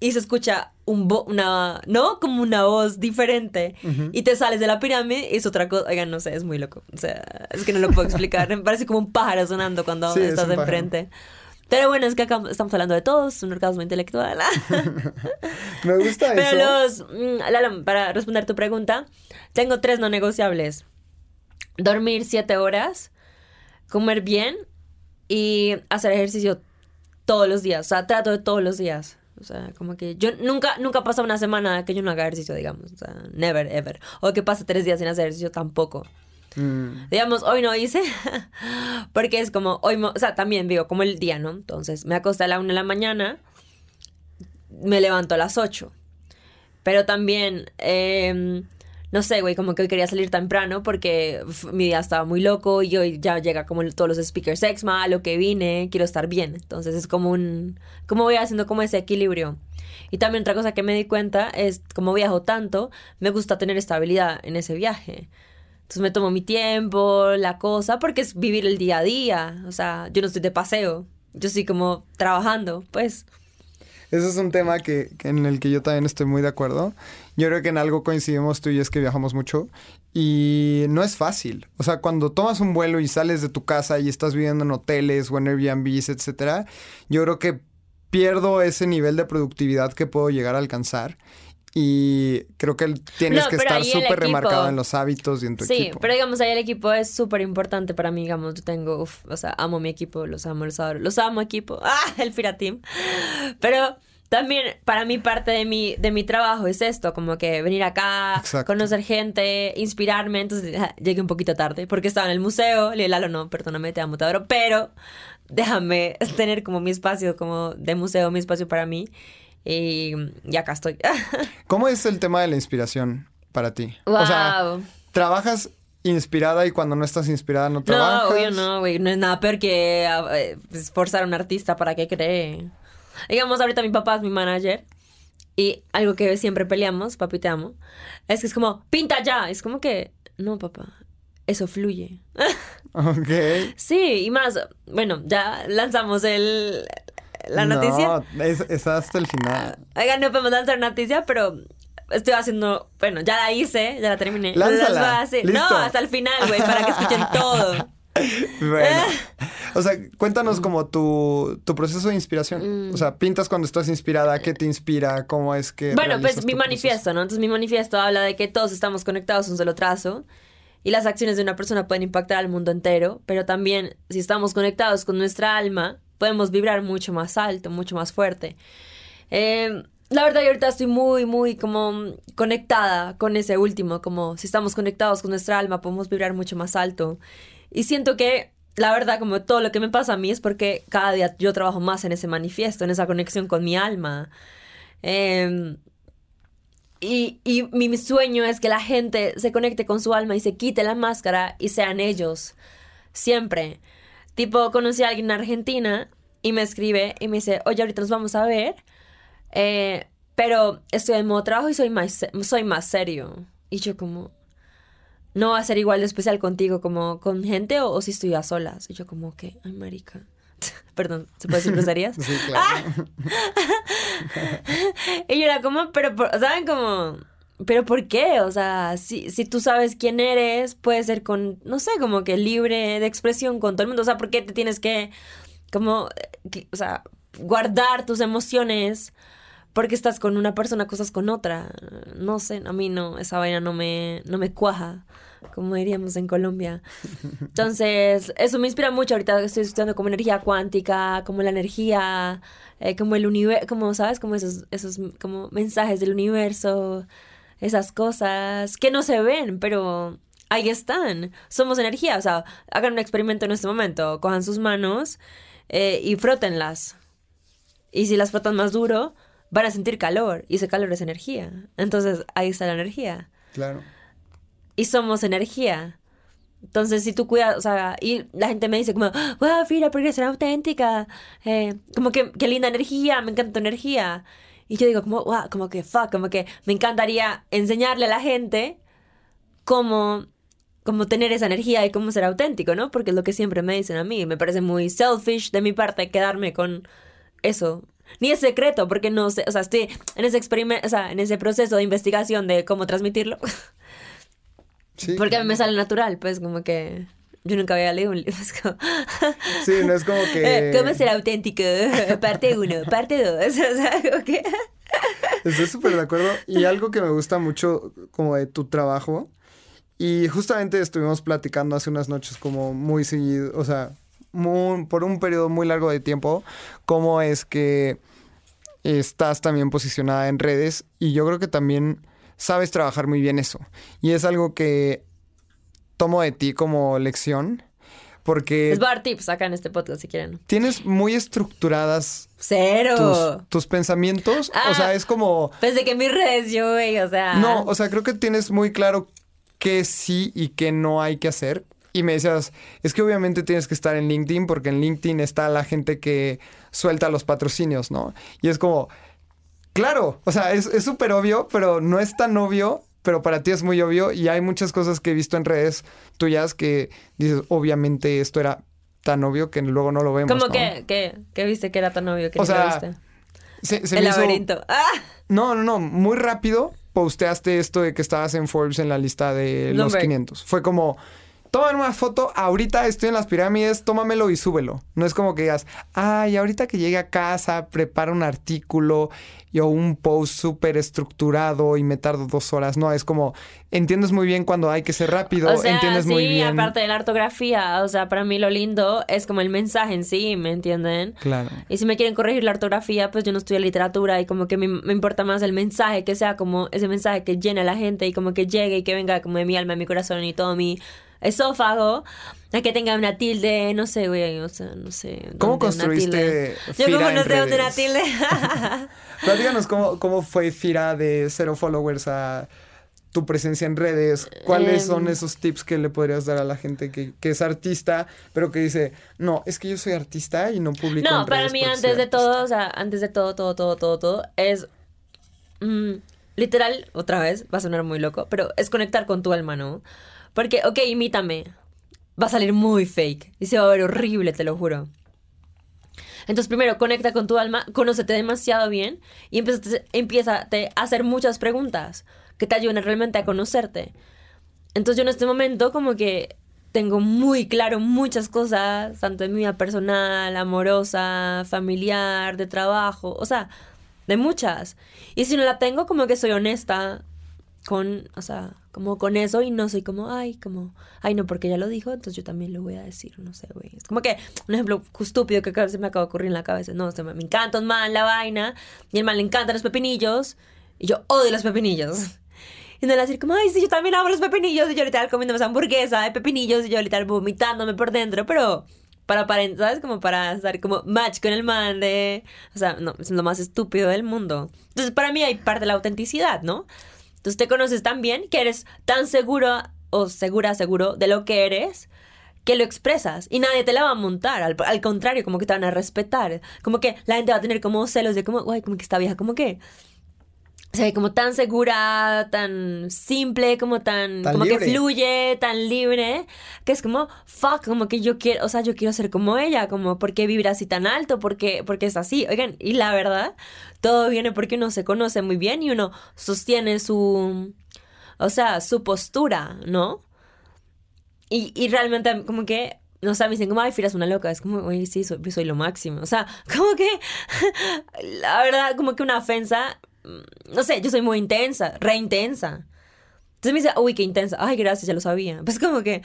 y se escucha un una, ¿no? Como una voz diferente. Y te sales de la pirámide y es otra cosa. Oigan, no sé, es muy loco. O sea, es que no lo puedo explicar. Me parece como un pájaro sonando cuando Sí, es estás pájaro. enfrente. Pero bueno, es que acá estamos hablando de todos, un orgasmo intelectual. (laughs) Me gusta Pero eso. los, mm, Lalo, para responder tu pregunta, tengo tres no negociables. Dormir siete horas, comer bien y hacer ejercicio todos los días. O sea, trato de todos los días. O sea, como que yo nunca, nunca pasa una semana que yo no haga ejercicio, digamos. O sea, never, ever. O que pase tres días sin hacer ejercicio tampoco. Mm, Digamos, hoy no hice, (laughs) porque es como, hoy, o sea, también digo, como el día, ¿no? Entonces, me acosté a la una de la mañana, me levanto a las 8. Pero también, eh, no sé, güey, como que hoy quería salir temprano porque mi día estaba muy loco y hoy ya llega como todos los speakers exma, a lo que vine, quiero estar bien. Entonces es como un, como voy haciendo como ese equilibrio. Y también otra cosa que me di cuenta es, como viajo tanto, me gusta tener estabilidad en ese viaje. Entonces me tomo mi tiempo, la cosa, porque es vivir el día a día. O sea, yo no estoy de paseo, yo estoy como trabajando, pues. Ese es un tema que, que en el que yo también estoy muy de acuerdo. Yo creo que en algo coincidimos tú y es que viajamos mucho y no es fácil. O sea, cuando tomas un vuelo y sales de tu casa y estás viviendo en hoteles o en Airbnbs, etcétera, yo creo que pierdo ese nivel de productividad que puedo llegar a alcanzar. Y creo que tienes No, que estar súper remarcado en los hábitos y en tu Sí, equipo. pero digamos, ahí el equipo es súper importante para mí, digamos, yo tengo, uf, o sea, amo mi equipo, los amo, los adoro, los amo equipo, (laughs) ah, el Fira Team. Pero también para mí parte de mi, de mi trabajo es esto, como que venir acá, Exacto. conocer gente, inspirarme, entonces ja, llegué un poquito tarde porque estaba en el museo, le dije, Lalo, no, perdóname, te amo, te adoro, pero déjame (laughs) tener como mi espacio como de museo, mi espacio para mí. Y, y acá estoy. (laughs) ¿Cómo es el tema de la inspiración para ti? O sea, Wow. ¿trabajas inspirada y cuando no estás inspirada no trabajas? No, obvio no, güey. No es nada peor que pues, forzar a un artista para que cree. Digamos, ahorita mi papá es mi manager. Y algo que siempre peleamos, papi te amo, es que es como, pinta ya. Es como que, no, papá, eso fluye. (laughs) Ok. sí, y más, bueno, ya lanzamos el, la noticia. No, es, es hasta el final. Oigan, no podemos lanzar noticia, pero estoy haciendo, bueno, ya la hice, ya la terminé. Lánzala. Hacer- Listo. No, hasta el final, güey, para que escuchen (laughs) todo. Bueno. O sea, cuéntanos como tu, tu proceso de inspiración. O sea, pintas cuando estás inspirada, ¿qué te inspira? ¿Cómo es que... Bueno, pues mi manifiesto, ¿no? Entonces mi manifiesto habla de que todos estamos conectados a un solo trazo y las acciones de una persona pueden impactar al mundo entero, pero también si estamos conectados con nuestra alma, podemos vibrar mucho más alto, mucho más fuerte. Eh, la verdad, yo ahorita estoy muy, muy como conectada con ese último, como si estamos conectados con nuestra alma, podemos vibrar mucho más alto. Y siento que, la verdad, como todo lo que me pasa a mí es porque cada día yo trabajo más en ese manifiesto, en esa conexión con mi alma. Em, y, y mi, mi sueño es que la gente se conecte con su alma y se quite la máscara y sean ellos. Siempre. Tipo, conocí a alguien en Argentina y me escribe y me dice, oye, ahorita nos vamos a ver. Eh, pero estoy en modo trabajo y soy más, soy más serio. Y yo como, no va a ser igual de especial contigo como con gente o, o si estoy a solas. Y yo como que, ay, marica. (laughs) Perdón, ¿se puede decir (laughs) groserías? Sí, claro. (laughs) Y yo era como, pero, ¿saben? Como, pero ¿por qué? O sea, si, si tú sabes quién eres, puede ser con, no sé, como que libre de expresión con todo el mundo. O sea, ¿por qué te tienes que, como, eh, que- o sea, guardar tus emociones? Porque estás con una persona, cosas con otra. No sé, a mí no, esa vaina no me, no me cuaja, como diríamos en Colombia. (laughs) Entonces, eso me inspira mucho ahorita que estoy estudiando como energía cuántica, como la energía, eh, como el universo, como, ¿sabes? Como esos, esos como mensajes del universo, esas cosas que no se ven, pero ahí están. Somos energía, o sea, hagan un experimento en este momento, cojan sus manos eh, y frótenlas. Y si las frotan más duro, van a sentir calor, y ese calor es energía. Entonces, ahí está la energía Claro. y somos energía. Entonces, si tú cuidas, o sea, y la gente me dice como, wow, Fira, porque eres auténtica, eh, como que, qué linda energía, me encanta tu energía. Y yo digo como, wow, como que, fuck, como que me encantaría enseñarle a la gente cómo, cómo tener esa energía y cómo ser auténtico, ¿no? Porque es lo que siempre me dicen a mí. Me parece muy selfish de mi parte quedarme con eso. Ni es secreto, porque no sé, o sea, estoy en ese experimento, o sea, en ese proceso de investigación de cómo transmitirlo. Sí. Porque a mí me sale natural, pues como que yo nunca había leído un libro. (laughs) es como, Sí, no es como que. Eh, ¿Cómo ser auténtico? (laughs) Parte 1, parte 2. (laughs) O sea, como que... Estoy súper de acuerdo. Y algo que me gusta mucho como de tu trabajo. Y justamente estuvimos platicando hace unas noches como muy seguido, o sea, muy- por un periodo muy largo de tiempo, cómo es que estás también posicionada en redes y yo creo que también sabes trabajar muy bien eso. Y es algo que tomo de ti como lección porque a dar tips acá en este podcast si quieren. tienes muy estructuradas Cero. tus, tus pensamientos. O Ah. sea, es como... Pensé que en mis redes yo, güey, o sea... No, o sea, creo que tienes muy claro qué sí y qué no hay que hacer. Y me decías, es que obviamente tienes que estar en LinkedIn porque en LinkedIn está la gente que suelta los patrocinios, ¿no? Y es como, claro, o sea, es es súper obvio, pero no es tan obvio, pero para ti es muy obvio. Y hay muchas cosas que he visto en redes tuyas que dices, obviamente esto era tan obvio que luego no lo vemos. Como ¿no? que, que, que viste que era tan obvio que O lo viste. Se, se El me hizo- laberinto. (laughs) ¡Ah! No, no, no, muy rápido posteaste esto de que estabas en Forbes en la lista de los Bloomberg. 500. Fue como, tómame una foto, ahorita estoy en las pirámides, tómamelo y súbelo. No es como que digas, ay, ahorita que llegue a casa, prepara un artículo y, o un post súper estructurado y me tardo dos horas. No, es como, entiendes muy bien cuando hay que ser rápido, O sea, entiendes sí, muy bien. aparte de la ortografía, o sea, para mí lo lindo es como el mensaje en sí, ¿me entienden? Claro. Y si me quieren corregir la ortografía, pues yo no estudio literatura y como que me, me importa más el mensaje, que sea como ese mensaje que llene a la gente y como que llegue y que venga como de mi alma, mi corazón y todo mi esófago, a que tenga una tilde, no sé, güey, o sea, no sé. ¿Cómo construiste tilde. Yo como Fira no dónde una tilde. (laughs) Platícanos cómo, cómo fue Fira de cero followers a tu presencia en redes. ¿Cuáles Em. son esos tips que le podrías dar a la gente que, que es artista, pero que dice, no, es que yo soy artista y no publico No, en para redes mí antes de artista"? todo, o sea, antes de todo, todo, todo, todo, todo, es mm, literal, otra vez, va a sonar muy loco, pero es conectar con tu alma, ¿no? Porque, ok, imítame, va a salir muy fake y se va a ver horrible, te lo juro. Entonces, primero, conecta con tu alma, conócete demasiado bien y empieza, a hacer muchas preguntas que te ayuden realmente a conocerte. Entonces, yo en este momento, como que tengo muy claro muchas cosas, tanto en mi vida personal, amorosa, familiar, de trabajo, o sea, de muchas. Y si no la tengo, como que soy honesta con, o sea, como con eso y no soy como, ay, como, ay, no, porque ya lo dijo, entonces yo también lo voy a decir, no sé, güey. Es como que un ejemplo estúpido que se me acaba de ocurrir en la cabeza. No, o sea, me encanta un man la vaina y el man le encantan los pepinillos y yo odio los pepinillos. (laughs) Y no le decir como, ay, sí, yo también amo los pepinillos y yo ahorita comiéndome esa hamburguesa de pepinillos y yo ahorita vomitándome por dentro, pero para aparentar, ¿sabes? Como para estar como match con el man de... O sea, no, es lo más estúpido del mundo. Entonces, para mí hay parte de la autenticidad, ¿no? Entonces te conoces tan bien que eres tan seguro o segura, seguro de lo que eres que lo expresas y nadie te la va a montar. Al, al contrario, como que te van a respetar. Como que la gente va a tener como celos de como, guay, como que esta vieja, como que se ve como tan segura, tan simple, como tan, Tan como libre. que fluye, tan libre, que es como, fuck, como que yo quiero, o sea, yo quiero ser como ella, como, ¿por qué vibra así tan alto? ¿Por qué, porque es así? Oigan, y la verdad, todo viene porque uno se conoce muy bien y uno sostiene su, o sea, su postura, ¿no? Y, y realmente como que, no sé, me dicen como, ay, Fira es una loca. Es como, oye, sí, soy, soy lo máximo. O sea, (laughs) como que, la verdad, como que una ofensa, no sé, yo soy muy intensa, re intensa. Entonces me dice, uy, qué intensa. Ay, gracias, ya lo sabía. Pues como que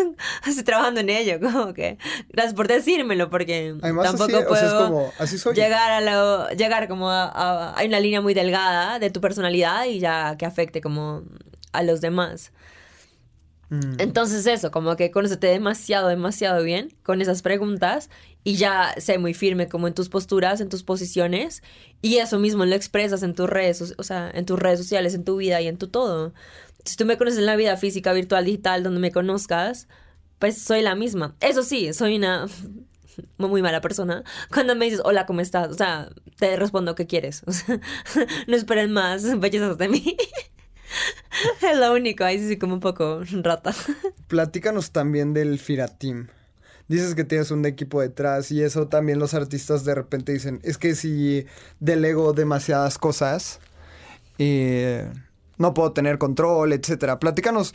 (laughs) estoy trabajando en ello, como que gracias por decírmelo, porque Además, tampoco así, o puedo sea, es como, así soy. llegar a lo, llegar como a, a- hay una línea muy delgada de tu personalidad y ya que afecte como a los demás. Mm. Entonces eso, como que conócete demasiado, demasiado bien con esas preguntas y ya sé muy firme como en tus posturas, en tus posiciones y eso mismo lo expresas en tus redes, o sea, en tus redes sociales, en tu vida y en tu todo. Si tú me conoces en la vida física, virtual, digital, donde me conozcas, pues soy la misma. Eso sí, soy una (laughs) muy mala persona. Cuando me dices, hola, ¿cómo estás? O sea, te respondo, ¿qué quieres? (laughs) No esperen más (laughs) bellezas de mí. es lo único, ahí sí como un poco rata. Platícanos también del Fira Team. Dices que tienes un equipo detrás y eso también los artistas de repente dicen, es que si delego demasiadas cosas, eh, no puedo tener control, etcétera. Platícanos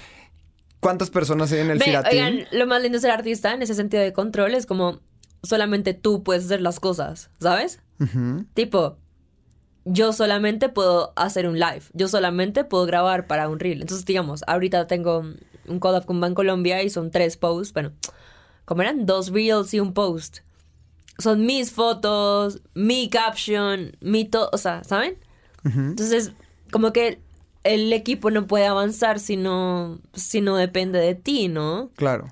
cuántas personas hay en el Ve, oigan, lo más lindo de ser artista en ese sentido de control es como solamente tú puedes hacer las cosas, ¿sabes? Tipo, yo solamente puedo hacer un live, yo solamente puedo grabar para un reel. Entonces, digamos, ahorita tengo un collab con Bancolombia y son tres posts, bueno, como eran dos reels y un post. Son mis fotos, mi caption, mi todo, o sea, ¿saben? Entonces, como que el equipo no puede avanzar si no, si no depende de ti, ¿no? Claro.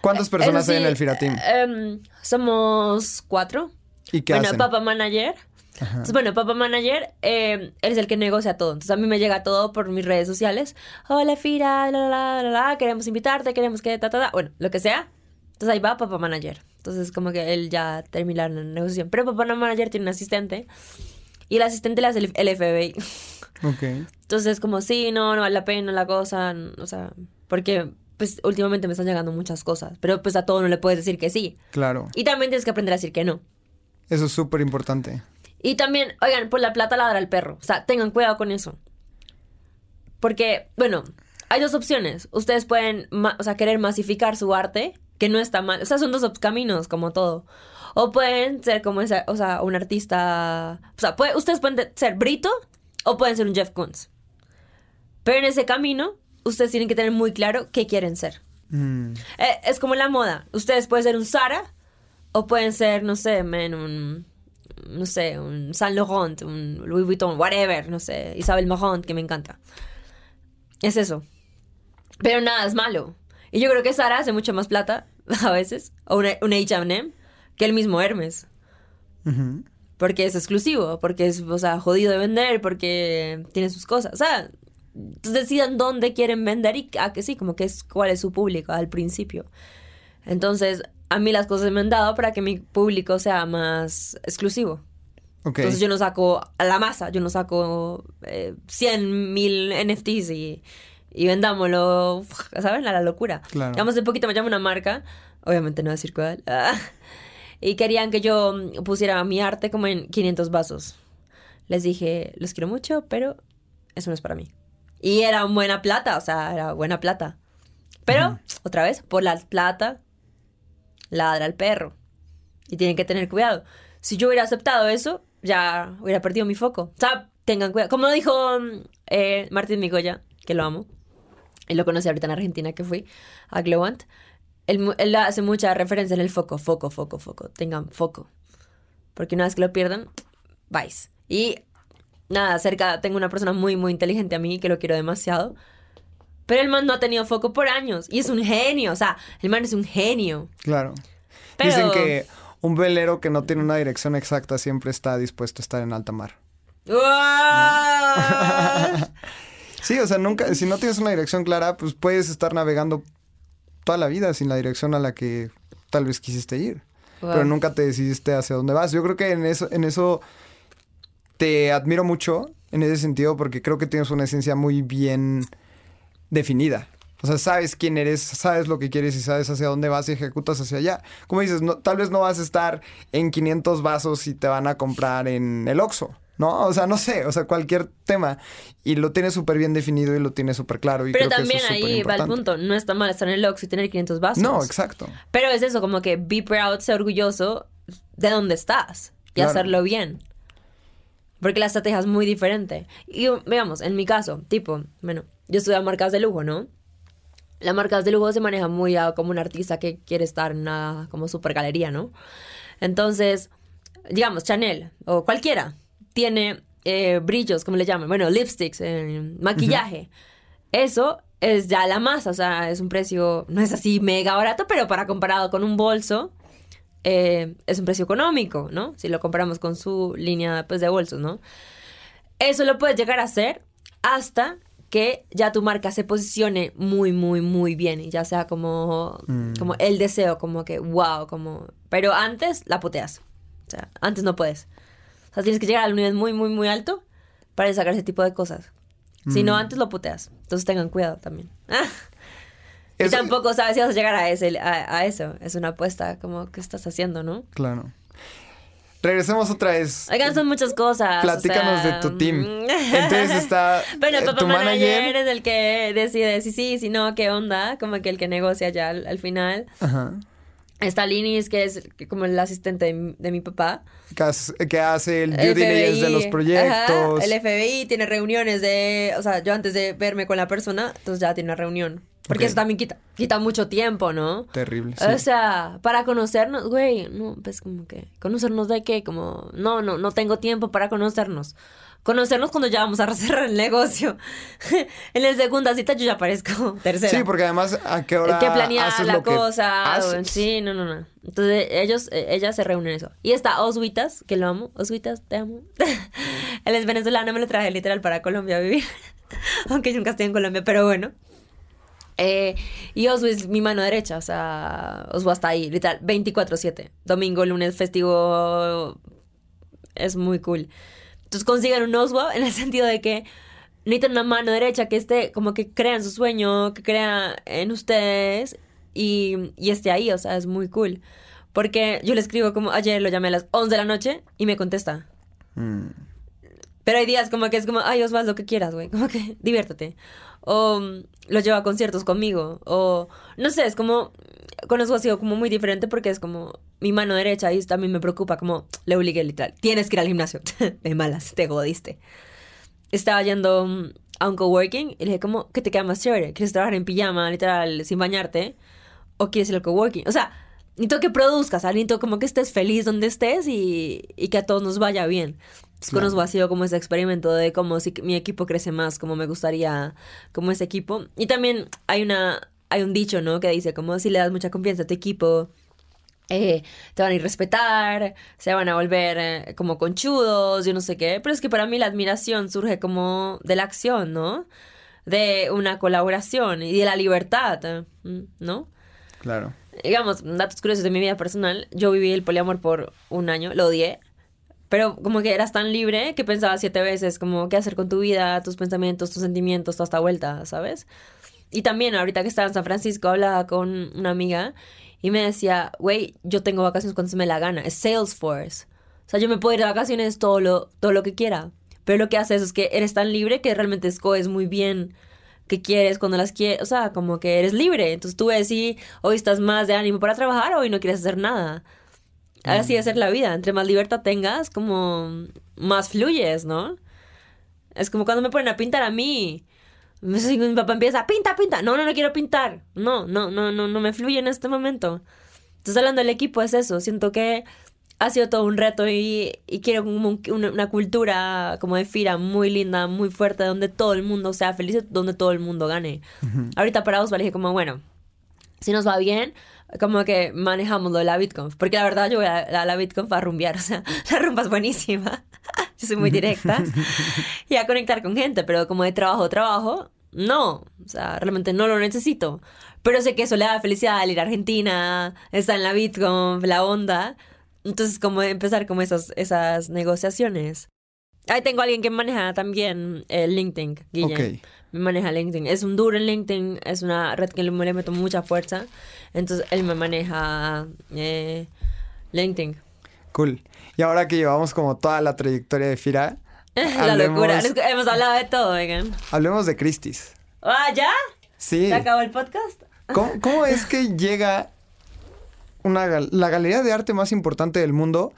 ¿Cuántas personas Eso hay en el Fira Team? em, somos cuatro. ¿Y qué bueno, hacen? Papa Manager. Entonces, bueno, Papa Manager, eh, él es el que negocia todo. Entonces, a mí me llega todo por mis redes sociales. Hola, Fira, la, la, la, la, queremos invitarte, queremos que, ta, ta, ta. Bueno, lo que sea. Entonces, ahí va Papa Manager. Entonces, como que él ya termina la negociación. Pero Papa Manager tiene un asistente. Y el asistente le hace el, el FBI. (laughs) Ok. Entonces, como, sí, no, no vale la pena la cosa. n- O sea, porque, pues, últimamente me están llegando muchas cosas. Pero, pues, a todo no le puedes decir que sí. Claro. Y también tienes que aprender a decir que no. Eso es súper importante. Y también, oigan, por la plata ladra el perro. O sea, tengan cuidado con eso. Porque, bueno, hay dos opciones. Ustedes pueden, o sea, querer masificar su arte, que no está mal. O sea, son dos caminos, como todo. O pueden ser como esa, o sea, un artista. O sea, puede- ustedes pueden de- ser Brito o pueden ser un Jeff Koons. Pero en ese camino, ustedes tienen que tener muy claro qué quieren ser. Mm, Eh, es como la moda. Ustedes pueden ser un Zara o pueden ser, no sé, men, un. No sé, un Saint Laurent, un Louis Vuitton, whatever, no sé, Isabel Marant, que me encanta. Es eso. Pero nada es malo. Y yo creo que Zara hace mucho más plata, (laughs) a veces, o una, un HM, que el mismo Hermes. Porque es exclusivo, porque es, o sea, jodido de vender, porque tiene sus cosas. O sea, decidan dónde quieren vender y a que sí, como que es cuál es su público al principio. Entonces, a mí las cosas me han dado para que mi público sea más exclusivo. Entonces yo no saco a la masa, yo no saco eh, 100 mil NFTs y, y vendámoslo, (laughs) ¿saben? A la locura. Claro. Digamos, de poquito me llama una marca, obviamente no voy a decir cuál, ah, y querían que yo pusiera mi arte como en 500 vasos. Les dije, los quiero mucho, pero eso no es para mí. Y era buena plata, o sea, era buena plata. Pero, otra vez, por la plata, ladra el perro. Y tienen que tener cuidado. Si yo hubiera aceptado eso, ya hubiera perdido mi foco. O sea, tengan cuidado. Como dijo mm, eh, Martín Migoya, que lo amo, y lo conocí ahorita en Argentina que fui a Glowant, él, él hace mucha referencia en el foco, foco, foco, foco. Tengan foco. Porque una vez que lo pierdan, vais. Y nada, cerca tengo una persona muy, muy inteligente a mí que lo quiero demasiado. Pero el man no ha tenido foco por años. Y es un genio. O sea, el man es un genio. Claro. Pero- Dicen que un velero que no tiene una dirección exacta siempre está dispuesto a estar en alta mar. (laughs) Sí, o sea, nunca, si no tienes una dirección clara, pues puedes estar navegando toda la vida sin la dirección a la que tal vez quisiste ir. Wow. Pero nunca te decidiste hacia dónde vas. Yo creo que en eso, en eso te admiro mucho en ese sentido porque creo que tienes una esencia muy bien definida. O sea, sabes quién eres, sabes lo que quieres y sabes hacia dónde vas y ejecutas hacia allá. Como dices, no, tal vez no vas a estar en 500 vasos y te van a comprar en el Oxxo. ¿no? O sea, no sé, o sea, cualquier tema. Y lo tiene súper bien definido y lo tiene súper claro. Y Pero creo también que eso es ahí va el punto. No está mal estar en el Oxxo y tener 500 vasos. No, exacto. Pero es eso, como que be proud, ser orgulloso de dónde estás y Claro. hacerlo bien. Porque la estrategia es muy diferente. Y veamos, en mi caso, tipo, bueno, yo estudio marcas de lujo, ¿no? Las marcas de lujo se maneja muy a- como un artista que quiere estar en una como super galería, ¿no? Entonces, digamos, Chanel o cualquiera tiene eh, brillos, como le llaman, bueno, lipsticks, eh, maquillaje. Eso es ya la masa, o sea, es un precio, no es así mega barato, pero para comparado con un bolso, eh, es un precio económico, ¿no? Si lo comparamos con su línea pues, de bolsos, ¿no? Eso lo puedes llegar a hacer hasta que ya tu marca se posicione muy, muy, muy bien y ya sea como, como el deseo, como que wow, como... Pero antes la puteas. O sea, antes no puedes. O sea, tienes que llegar a un nivel muy, muy, muy alto para sacar ese tipo de cosas. Si no, antes lo puteas. Entonces tengan cuidado también. (laughs) y tampoco sabes si vas a llegar a, ese, a, a eso. Es una apuesta, como, ¿qué estás haciendo, no? Claro. Regresemos otra vez. Oigan, son muchas cosas. o Platícanos sea, de tu team. mm. Entonces está (laughs) Bueno, eh, papá tu manager, manager. es el que decide si sí, si no, qué onda. Como que el que negocia ya al, al final. Ajá. Está Linis, que es como el asistente de, mi- de mi papá. Que hace, que hace el due diligence de los proyectos. ajá, el FBI tiene reuniones de. O sea, yo antes de verme con la persona, entonces ya tiene una reunión. Porque eso también quita, quita mucho tiempo, ¿no? Terrible. sí. O sea, para conocernos, güey, no, pues como que, ¿conocernos de qué? Como, no, no, no tengo tiempo para conocernos. Conocernos cuando ya vamos a (laughs) cerrar el negocio. (laughs) en la segunda cita yo ya aparezco (laughs) tercera. Sí, porque además a qué hora que planear haces la lo cosa. haces? sí, no, no, no. Entonces ellos, eh, ellas se reúnen en eso. Y está Oswitas, que lo amo. Oswitas, te amo. Él es venezolano, me lo traje literal para Colombia a vivir. Aunque yo nunca estoy en Colombia, pero bueno. Eh, y Oswu es mi mano derecha, o sea, Oswu está ahí, literal, 24-7. Domingo, lunes, festivo. Es muy cool. Entonces consigan un Oswu en el (laughs) sentido de que necesitan una mano derecha que esté, como que crea en su sueño, que crea en ustedes y, y esté ahí, o sea, es muy cool. Porque yo le escribo como ayer, lo llamé a las 11 de la noche y me contesta. Mm, Pero hay días como que es como, ay, Osvaldo, lo que quieras, güey. (laughs) Como que diviértete. O mm, lo lleva a conciertos conmigo. O no sé, es como. Con Osvaldo ha sido como muy diferente porque es como mi mano derecha y también me preocupa. Como le obligué literal. Tienes que ir al gimnasio. (laughs) de malas, te godiste. Estaba yendo mm, a un coworking y le dije, como, ¿qué te queda más chévere? ¿Quieres trabajar en pijama, literal, sin bañarte? ¿O quieres ir al coworking? O sea, necesito que produzcas, necesito como que estés feliz donde estés y, y que a todos nos vaya bien. Con Claro. Osvo ha sido como ese experimento de cómo si mi equipo crece más, como me gustaría, como ese equipo. Y también hay una, hay un dicho, ¿no? Que dice como si le das mucha confianza a tu equipo, eh, te van a ir respetar, se van a volver eh, como conchudos, yo no sé qué. Pero es que para mí la admiración surge como de la acción, ¿no? De una colaboración y de la libertad, eh, ¿no? claro. digamos, datos curiosos de mi vida personal, yo viví el poliamor por un año, lo odié, pero como que eras tan libre que pensaba siete veces como qué hacer con tu vida, tus pensamientos, tus sentimientos, toda esta vuelta, ¿sabes? Y también ahorita que estaba en San Francisco hablaba con una amiga y me decía, güey, yo tengo vacaciones cuando se me la gana, es Salesforce. O sea, yo me puedo ir de vacaciones todo lo, todo lo que quiera. Pero lo que hace eso es que eres tan libre que realmente escoges muy bien qué quieres, cuando las quieres, o sea, como que eres libre. Entonces tú ves si hoy estás más de ánimo para trabajar o hoy no quieres hacer nada. Así es ser la vida. Entre más libertad tengas, como más fluyes, ¿no? Es como cuando me ponen a pintar a mí. Mi papá empieza, pinta, pinta. No, no, no quiero pintar. No, no, no, no, no me fluye en este momento. Entonces hablando del equipo es eso. Siento que ha sido todo un reto y, y quiero un- una, una cultura como de FIRA muy linda, muy fuerte, donde todo el mundo sea feliz, donde todo el mundo gane. Ahorita para Osvaldo dije como, bueno, si nos va bien, como que manejamos lo de la BitConf. Porque la verdad yo voy a, a la BitConf a rumbear, (laughs) o sea, la rumba es buenísima. (laughs) yo soy muy directa. (laughs) y a conectar con gente, pero como de trabajo, trabajo, no. O sea, realmente no lo necesito. Pero sé que eso le da felicidad al ir a Argentina, estar en la BitConf, la onda. Entonces, como empezar como esas, esas negociaciones. Ahí tengo a alguien que maneja también eh, LinkedIn, Guillem. Ok. Me maneja LinkedIn. Es un duro en LinkedIn, es una red que le, le meto mucha fuerza. Entonces él me maneja eh, LinkedIn. Cool. Y ahora que llevamos como toda la trayectoria de Fira, (laughs) La locura. Hemos hablado de todo, oigan. hablemos de Christie's. Ah, ¿ya? Sí. ¿Se acabó el podcast? ¿Cómo, cómo es que (laughs) llega una, la galería de arte más importante del mundo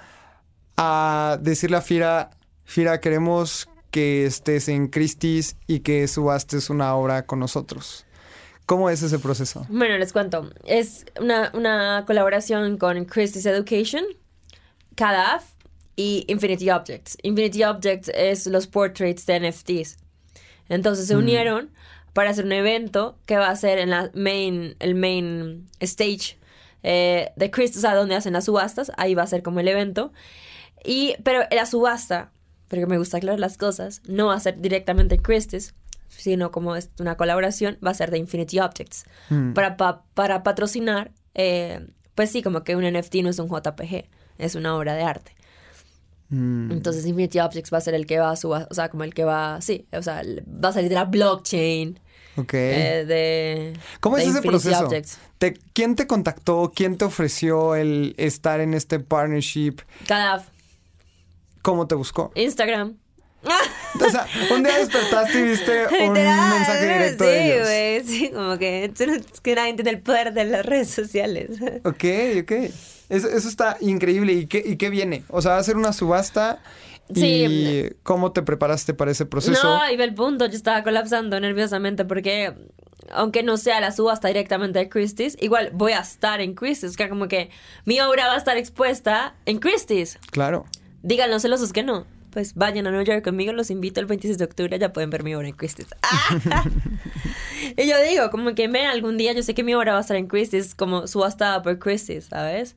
a decirle a Fira, Fira, queremos que estés en Christie's y que subastes una obra con nosotros? ¿Cómo es ese proceso? Bueno, les cuento. Es una, una colaboración con Christie's Education, CADAF y Infinity Objects. Infinity Objects es los portraits de NFTs. Entonces se unieron para hacer un evento que va a ser en la main, el main stage eh, de Christie's, o sea, donde hacen las subastas. Ahí va a ser como el evento. Y, pero la subasta, porque me gusta aclarar las cosas, no va a ser directamente Christie's, sino como es una colaboración, va a ser de Infinity Objects. Para, pa- para patrocinar, eh, pues sí, como que un NFT no es un JPG, es una obra de arte. Mm, Entonces Infinity Objects va a ser el que va a subastar, o sea, como el que va, sí, o sea, va a salir de la blockchain. ok. eh, de, ¿Cómo es ese Infinity proceso? Objects. Te- ¿Quién te contactó? ¿Quién te ofreció el estar en este partnership? Cada ¿Cómo te buscó? Instagram. O sea, un día despertaste y viste un mensaje directo sí, de ellos. güey, sí, como que, es que nadie entiende el poder de las redes sociales. Ok, ok. Eso, eso está increíble. ¿Y qué, ¿Y qué viene? O sea, va a ser una subasta. Sí. ¿Y cómo te preparaste para ese proceso? No, ve el punto, yo estaba colapsando nerviosamente porque aunque no sea la subasta directamente de Christie's, igual voy a estar en Christie's, que como que mi obra va a estar expuesta en Christie's. Claro. Digan los celosos que no. Pues vayan a New York conmigo, los invito el 26 de octubre, ya pueden ver mi obra en Christie's. (laughs) (laughs) y yo digo, como que me algún día, yo sé que mi obra va a estar en Christie's, como subastada por Christie's, ¿sabes?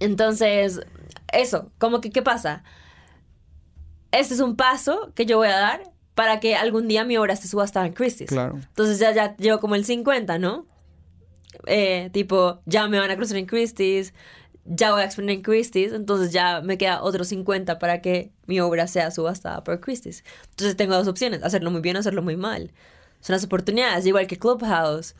Entonces, eso, como que, ¿qué pasa? Este es un paso que yo voy a dar para que algún día mi obra esté subastada en Christie's. Claro. Entonces ya, ya llevo como el 50, ¿no? Eh, tipo, ya me van a cruzar en Christie's, ya voy a exponer en Christie's, entonces ya me queda otro 50 para que mi obra sea subastada por Christie's. Entonces tengo dos opciones, hacerlo muy bien o hacerlo muy mal. Son las oportunidades, igual que Clubhouse.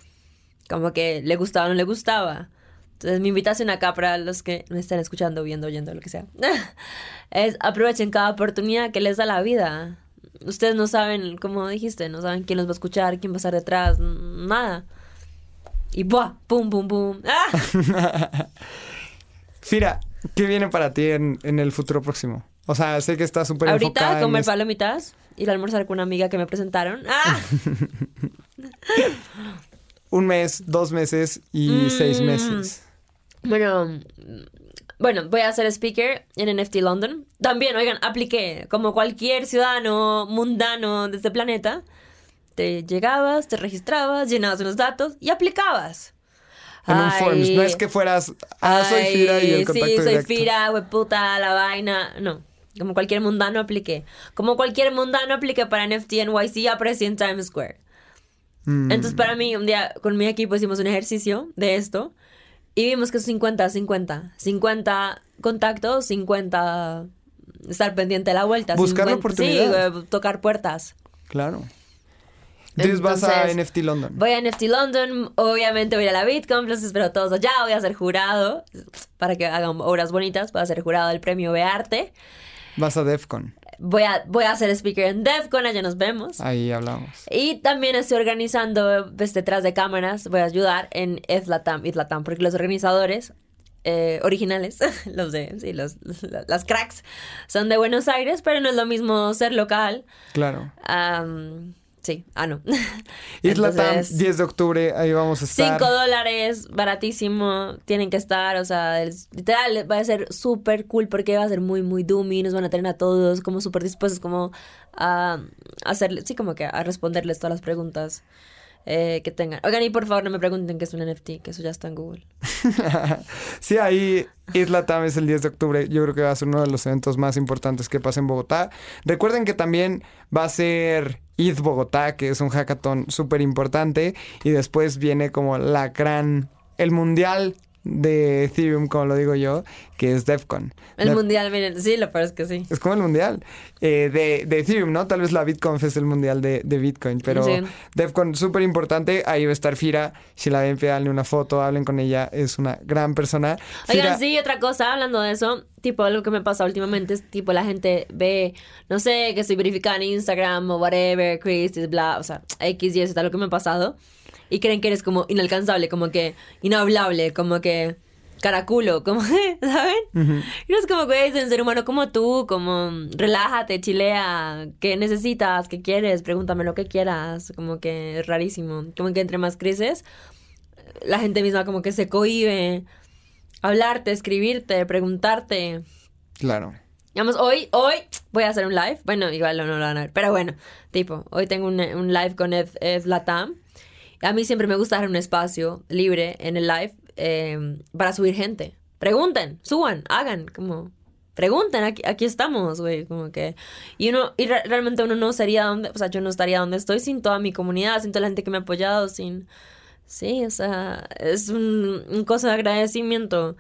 Como que le gustaba o no le gustaba. Entonces mi invitación acá para los que me estén escuchando, viendo, oyendo, lo que sea, (laughs) es aprovechen cada oportunidad que les da la vida. Ustedes no saben, como dijiste, no saben quién los va a escuchar, quién va a estar detrás, nada. Y ¡buah! ¡Pum, pum, pum! (laughs) ¡Ah! (laughs) Fira, ¿qué viene para ti en, en el futuro próximo? O sea, sé que estás súper Ahorita enfocada en comer es- palomitas, ir a almorzar con una amiga que me presentaron. ¡Ah! (laughs) un mes, dos meses y Mm. seis meses. Bueno, bueno, voy a ser speaker en NFT London. También, oigan, apliqué como cualquier ciudadano mundano de este planeta. Te llegabas, te registrabas, llenabas unos datos y aplicabas. En un Forms. No es que fueras, ah, soy ay, Fira y el contacto Sí, soy directo. Fira, puta, la vaina. No, como cualquier mundano apliqué. Como cualquier mundano apliqué para NFT NYC, aparecí en Times Square. Mm, Entonces, para mí, un día con mi equipo hicimos un ejercicio de esto y vimos que es 50, 50. 50 contactos, 50 estar pendiente de la vuelta. Buscar la 50 oportunidad. Sí, güey, tocar puertas. Claro. Entonces, vas a NFT London. Voy a NFT London, obviamente voy a la Bitcoin, los espero todos allá, voy a ser jurado para que hagan obras bonitas, voy a ser jurado del premio Bearte. Vas a DEFCON. Voy a, voy a ser speaker en DEFCON, allá nos vemos. Ahí hablamos. Y también estoy organizando pues, detrás de cámaras, voy a ayudar en Islatam, porque los organizadores eh, originales, (laughs) los de, sí, los, las cracks, son de Buenos Aires, pero no es lo mismo ser local. Claro. Am, sí, ah, no. (laughs) Isla Tam, Entonces, 10 de octubre, ahí vamos a estar. 5 dólares, baratísimo, tienen que estar, o sea, es- literal, va a ser súper cool porque va a ser muy, muy doomy, nos van a tener a todos como súper dispuestos como a hacerle, sí, como que a responderles todas las preguntas eh, que tengan. Oigan, y por favor no me pregunten qué es un NFT, que eso ya está en Google. (laughs) sí, ahí Isla Tam es el 10 de octubre. Yo creo que va a ser uno de los eventos más importantes que pasa en Bogotá. Recuerden que también va a ser ETH Bogotá, que es un hackathon súper importante. Y después viene como la gran, el mundial de Ethereum, como lo digo yo, que es DEFCON. El Def- mundial, miren, sí, lo peor es que sí. Es como el mundial eh, de, de Ethereum, ¿no? Tal vez la BitConf es el mundial de, de Bitcoin, pero Sí. DEFCON súper importante. Ahí va a estar Fira. Si la ven, pídanle una foto, hablen con ella. Es una gran persona. Oigan, Fira- sí, otra cosa, hablando de eso, tipo, algo que me pasa últimamente es, tipo, la gente ve, no sé, que estoy verificada en Instagram o whatever, Chris, bla, o sea, X y eso, tal, lo que me ha pasado, y creen que eres como inalcanzable, como que inhablable, como que caraculo, como, (laughs) ¿saben? Y no es como, güey, soy un ser humano como tú, como, relájate, chilea, ¿qué necesitas? ¿Qué quieres? Pregúntame lo que quieras, como que es rarísimo, como que entre más creces, la gente misma como que se cohíbe hablarte, escribirte, preguntarte. Claro. Digamos, hoy, hoy voy a hacer un live. Bueno, igual no, no lo van a ver. Pero bueno, tipo, hoy tengo un, un live con Ed, Ed Latam. A mí siempre me gusta dar un espacio libre en el live eh, para subir gente. Pregunten, suban, hagan, como... Pregunten, aquí, aquí estamos, güey, como que... Y uno, y re- realmente uno no sería donde... O sea, yo no estaría donde estoy sin toda mi comunidad, sin toda la gente que me ha apoyado, sin... Sí, o sea, es un, un cosa de agradecimiento.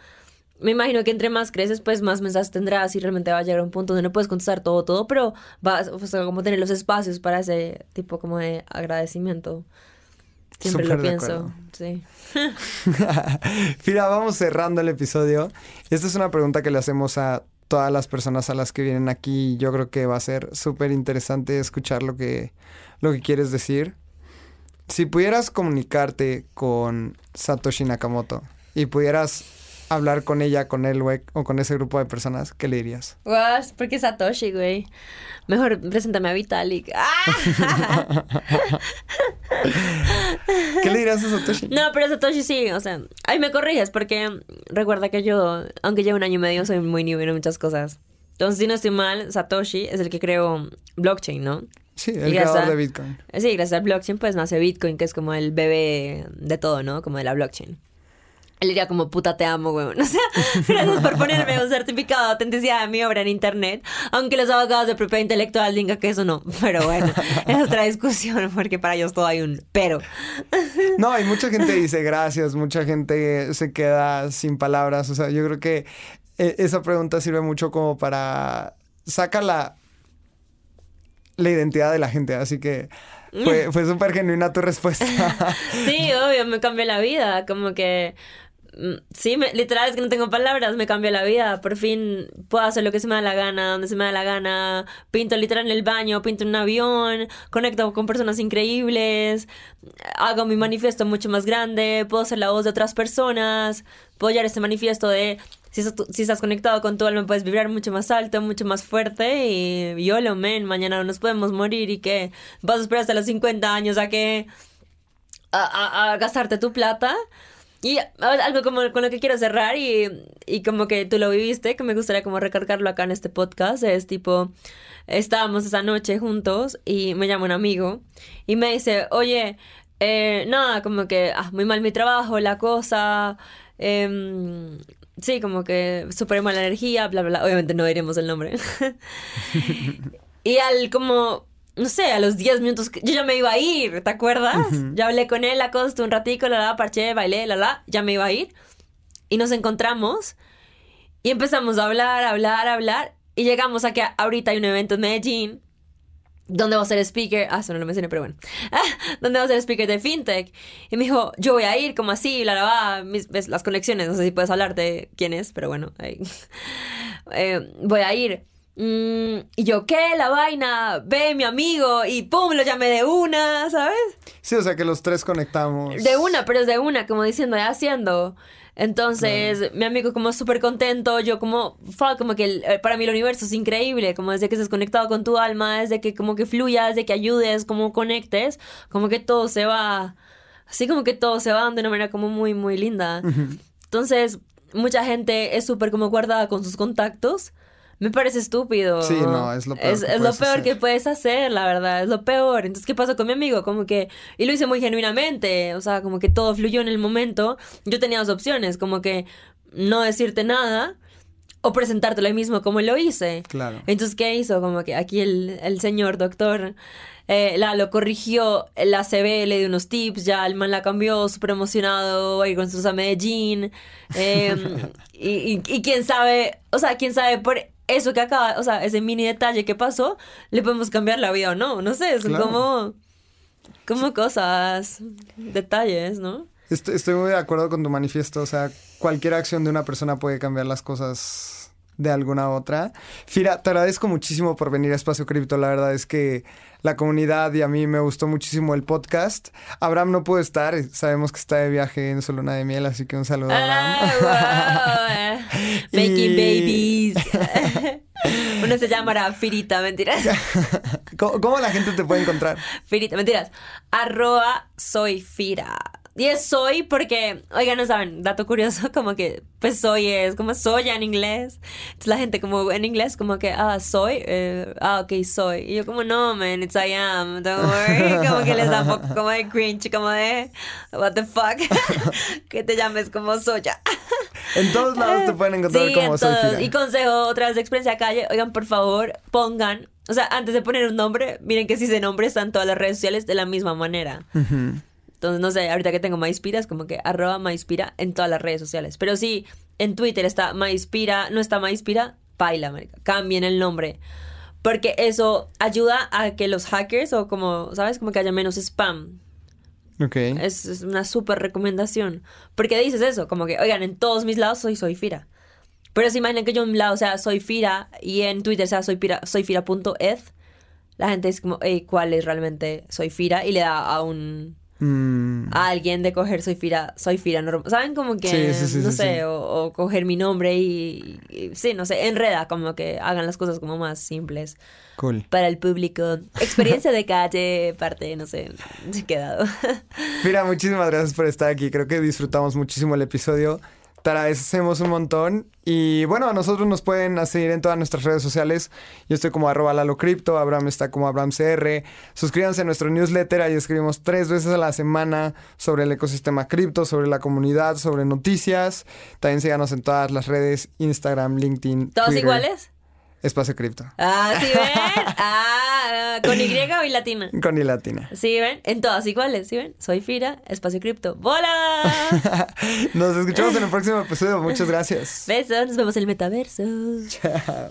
Me imagino que entre más creces, pues más mensajes tendrás y realmente va a llegar a un punto donde no puedes contestar todo, todo, pero vas, o sea, como tener los espacios para ese tipo como de agradecimiento. Siempre Súper lo pienso, sí. (laughs) Fira, vamos cerrando el episodio. Esta es una pregunta que le hacemos a todas las personas a las que vienen aquí. Yo creo que va a ser súper interesante escuchar lo que, lo que quieres decir. Si pudieras comunicarte con Satoshi Nakamoto y pudieras hablar con ella, con él güey, o con ese grupo de personas, ¿qué le dirías? What? ¿Por qué Satoshi, güey? Mejor preséntame a Vitalik. ¡Ah! (laughs) ¿Qué le dirías a Satoshi? No, pero Satoshi sí, o sea, ahí me corriges porque recuerda que yo, aunque llevo un año y medio, soy muy nuevo en muchas cosas. Entonces, si no estoy mal, Satoshi es el que creó blockchain, ¿no? Sí, el creador a- de Bitcoin. Sí, gracias al blockchain pues nace Bitcoin, que es como el bebé de todo, ¿no? Como de la blockchain. Él diría como, puta, te amo, weón. (laughs) O sea, gracias por ponerme un certificado de autenticidad de mi obra en internet. Aunque los abogados de propiedad intelectual digan que eso no. Pero bueno, (laughs) es otra discusión porque para ellos todo hay un pero. (laughs) No, y mucha gente dice gracias, mucha gente se queda sin palabras. O sea, yo creo que eh, esa pregunta sirve mucho como para saca la, la identidad de la gente. Así que fue, fue súper genuina tu respuesta. Sí, obvio, me cambió la vida. Como que. Sí, me- literal es que no tengo palabras, me cambió la vida. Por fin puedo hacer lo que se me da la gana, donde se me da la gana. Pinto literal en el baño, pinto en un avión, conecto con personas increíbles, hago mi manifiesto mucho más grande, puedo ser la voz de otras personas, puedo llevar este manifiesto de si estás, si estás conectado con tu alma puedes vibrar mucho más alto, mucho más fuerte y yo lo men, mañana no nos podemos morir y que vas a esperar hasta los 50 años a que a gastarte tu plata. Y algo como con lo que quiero cerrar y, y como que tú lo viviste, que me gustaría como recargarlo acá en este podcast, es tipo, estábamos esa noche juntos y me llama un amigo y me dice, oye, eh, nada, como que ah, muy mal mi trabajo, la cosa, em, sí, como que súper mala energía, bla, bla, bla, obviamente no diremos el nombre. (laughs) Y al como, no sé, a los 10 minutos, yo ya me iba a ir, ¿te acuerdas? Ya hablé con él, la estuve un ratico, la la, parché, bailé, la la, ya me iba a ir. Y nos encontramos y empezamos a hablar, a hablar, a hablar. Y llegamos a que ahorita hay un evento en Medellín donde va a ser speaker, ah, eso no lo mencioné, pero bueno, ah, (laughs) donde va a ser speaker de FinTech. Y me dijo, yo voy a ir, como así, la la, va, mis- ves las conexiones, no sé si puedes hablar de quién es, pero bueno, ahí. (laughs) Eh, voy a ir. Mm, y yo, ¿qué? La vaina, ve mi amigo, y pum, lo llamé de una, ¿sabes? sí, o sea que los tres conectamos. De una, pero es de una, como diciendo, ya haciendo. Entonces, mi amigo como súper contento, yo como, como que el- eh, para mí el universo es increíble, como desde que estés conectado con tu alma, desde que como que fluyas, desde que ayudes, como conectes, como que todo se va, así como que todo se va de una manera como muy, muy linda. Entonces, mucha gente es súper como guardada con sus contactos. Me parece estúpido. Sí, no, es lo peor Es, que es lo peor hacer. que puedes hacer, la verdad, es lo peor. Entonces, ¿qué pasó con mi amigo? Como que, y lo hice muy genuinamente, o sea, como que todo fluyó en el momento. Yo tenía dos opciones, como que no decirte nada o presentártelo ahí mismo como lo hice. Claro. Entonces, ¿qué hizo? Como que aquí el, el señor doctor eh, la, lo corrigió, la CB le dio unos tips, ya el man la cambió, súper emocionado, va a ir con nosotros a Medellín. eh, (laughs) y, y- y quién sabe, o sea, quién sabe por eso que acaba, o sea, ese mini detalle que pasó, le podemos cambiar la vida o no, no sé, son Claro. como, como cosas, detalles, ¿no? Estoy, estoy muy de acuerdo con tu manifiesto. O sea, cualquier acción de una persona puede cambiar las cosas de alguna otra. Fira, te agradezco muchísimo por venir a Espacio Cripto. La verdad es que la comunidad y a mí me gustó muchísimo el podcast. Abraham no pudo estar. Sabemos que está de viaje en su luna de miel, así que un saludo a Abraham. Ah, wow. (laughs) Making Y- babies. (laughs) Uno se llamará Firita, mentiras. (laughs) ¿Cómo, cómo la gente te puede encontrar? Firita, mentiras. Arroba soy Fira. Y es soy porque, oigan, no saben, dato curioso, (laughs) como que, pues soy es como soya en inglés. Entonces la gente como en inglés como que, ah, soy, eh, ah, ok, soy. Y yo como, no, man, it's I am, don't worry. (laughs) Como que les da un poco como de cringe, como de, what the fuck, (laughs) que te llames como soya. En todos lados te pueden encontrar Sí, como en soy todos. Y consejo otra vez de experiencia calle, oigan, por favor, pongan, o sea, antes de poner un nombre, miren que si ese nombre está en todas las redes sociales de la misma manera. Ujú. Entonces, no sé, ahorita que tengo Maispira es como que arroba Maispira en todas las redes sociales. Pero si en Twitter está Maispira, no está Maispira, paila, marica. Cambien el nombre. Porque eso ayuda a que los hackers o como, ¿sabes? Como que haya menos spam. Ok. Es, es una súper recomendación. Porque dices eso, como que, oigan, en todos mis lados soy soy Fira. Pero se imaginan que yo en un lado sea soy Fira y en Twitter sea soy Fira, soy Fira.eth. La gente es como, hey, ¿cuál es realmente soy Fira? Y le da a un Mm, a alguien de coger soy Fira, soy Fira normal. ¿Saben? Como que, Sí, sí, sí, no sé. O, o coger mi nombre y, y- sí, no sé, enreda, como que hagan las cosas como más simples cool. para el público. Experiencia de calle, parte, no sé, quedado. Mira, muchísimas gracias por estar aquí. Creo que disfrutamos muchísimo el episodio. Te agradecemos un montón. Y bueno, a nosotros nos pueden seguir en todas nuestras redes sociales. Yo estoy como arroba Lalo Cripto, Abraham está como Abraham CR. Suscríbanse a nuestro newsletter, ahí escribimos tres veces a la semana sobre el ecosistema cripto, sobre la comunidad, sobre noticias. También síganos en todas las redes, Instagram, LinkedIn. ¿Todos Twitter, iguales? Espacio Cripto. Ah, ¿sí ven? (laughs) Ah, ¿con Y o y latina? Con y latina. ¿Sí ven? En todas iguales, ¿sí ven? Soy Fira, Espacio Cripto. ¡Bola! (laughs) Nos escuchamos en el próximo episodio. Muchas gracias. Besos, nos vemos en el metaverso. Chao.